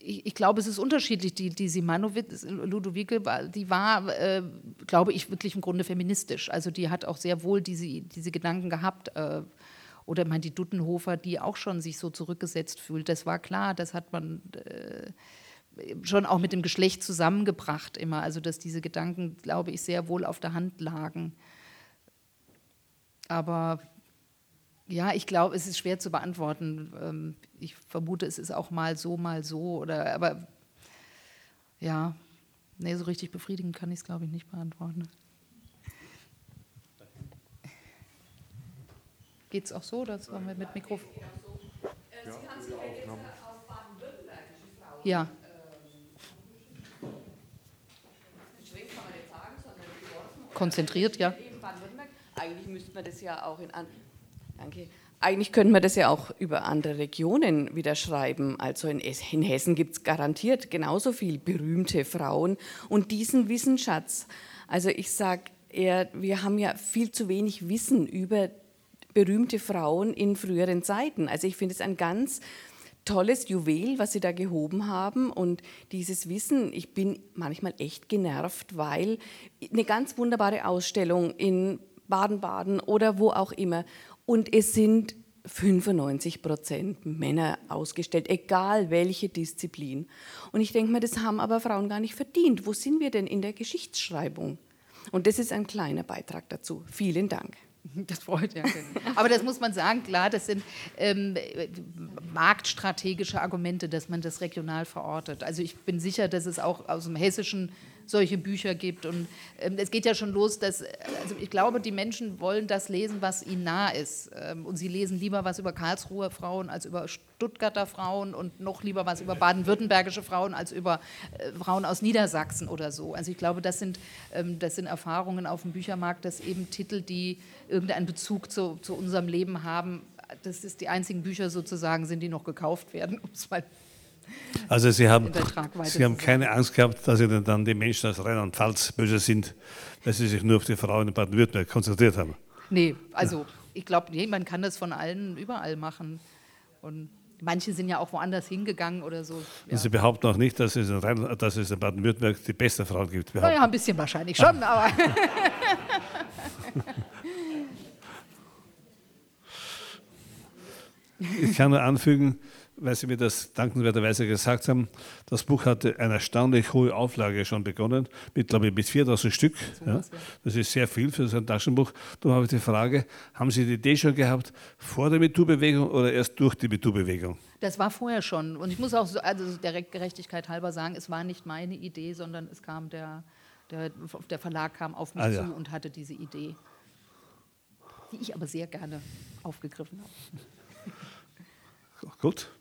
ich, ich, glaube, es ist unterschiedlich. Die, die Simanowitz, Ludowike, die war, äh, glaube ich, wirklich im Grunde feministisch. Also die hat auch sehr wohl diese, diese Gedanken gehabt. Äh, oder ich meine, die Duttenhofer, die auch schon sich so zurückgesetzt fühlt. Das war klar, das hat man äh, schon auch mit dem Geschlecht zusammengebracht immer. Also dass diese Gedanken, glaube ich, sehr wohl auf der Hand lagen. Aber ja, ich glaube, es ist schwer zu beantworten. Ähm, ich vermute, es ist auch mal so, mal so. Oder, aber ja, nee, so richtig befriedigend kann ich es, glaube ich, nicht beantworten. Geht es auch so, oder sollen wir mit Mikrofon? Ja. Konzentriert, ja. Eigentlich müsste man das ja auch in, Danke. Eigentlich könnte man das ja auch über andere Regionen wieder schreiben. Also in, in Hessen gibt es garantiert genauso viele berühmte Frauen und diesen Wissensschatz. Also ich sage eher, wir haben ja viel zu wenig Wissen über berühmte Frauen in früheren Zeiten. Also ich finde es ein ganz tolles Juwel, was Sie da gehoben haben. Und dieses Wissen, ich bin manchmal echt genervt, weil eine ganz wunderbare Ausstellung in Baden-Baden oder wo auch immer. Und es sind 95 Prozent Männer ausgestellt, egal welche Disziplin. Und ich denke mir, das haben aber Frauen gar nicht verdient. Wo sind wir denn in der Geschichtsschreibung? Und das ist ein kleiner Beitrag dazu. Vielen Dank. Das freut ja. Aber das muss man sagen, klar, das sind ähm, marktstrategische Argumente, dass man das regional verortet. Also ich bin sicher, dass es auch aus dem Hessischen solche Bücher gibt. Und ähm, es geht ja schon los, dass, also ich glaube, die Menschen wollen das lesen, was ihnen nah ist. Ähm, und sie lesen lieber was über Karlsruher Frauen als über Stuttgarter Frauen und noch lieber was über baden-württembergische Frauen als über äh, Frauen aus Niedersachsen oder so. Also ich glaube, das sind, ähm, das sind Erfahrungen auf dem Büchermarkt, dass eben Titel, die irgendeinen Bezug zu, zu unserem Leben haben, das ist die einzigen Bücher sozusagen sind, die noch gekauft werden, um es mal also Sie haben, Sie haben keine Angst gehabt, dass Ihnen dann die Menschen aus Rheinland-Pfalz böse sind, weil Sie sich nur auf die Frauen in Baden-Württemberg konzentriert haben. Nee, also ja. ich glaube, nee, man kann das von allen überall machen. Und manche sind ja auch woanders hingegangen oder so. Ja. Und Sie behaupten auch nicht, dass es in, in Baden-Württemberg die beste Frauen gibt. Ja, ein bisschen wahrscheinlich schon, aber. ich kann nur anfügen, weil Sie mir das dankenswerterweise gesagt haben, das Buch hatte eine erstaunlich hohe Auflage schon begonnen, mit, glaube ich, mit 4000 Stück. Ja. Das ist sehr viel für so ein Taschenbuch. Darum habe ich die Frage, haben Sie die Idee schon gehabt, vor der MeToo-Bewegung oder erst durch die MeToo-Bewegung? Das war vorher schon. Und ich muss auch so, also der Gerechtigkeit halber sagen, es war nicht meine Idee, sondern es kam der, der, der Verlag kam auf mich ah, zu ja. und hatte diese Idee, die ich aber sehr gerne aufgegriffen habe. Gut.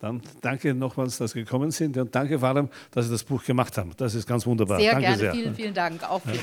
Dann danke nochmals, dass Sie gekommen sind und danke vor allem, dass Sie das Buch gemacht haben. Das ist ganz wunderbar. Sehr danke gerne, sehr. vielen, vielen Dank. Auch für ja.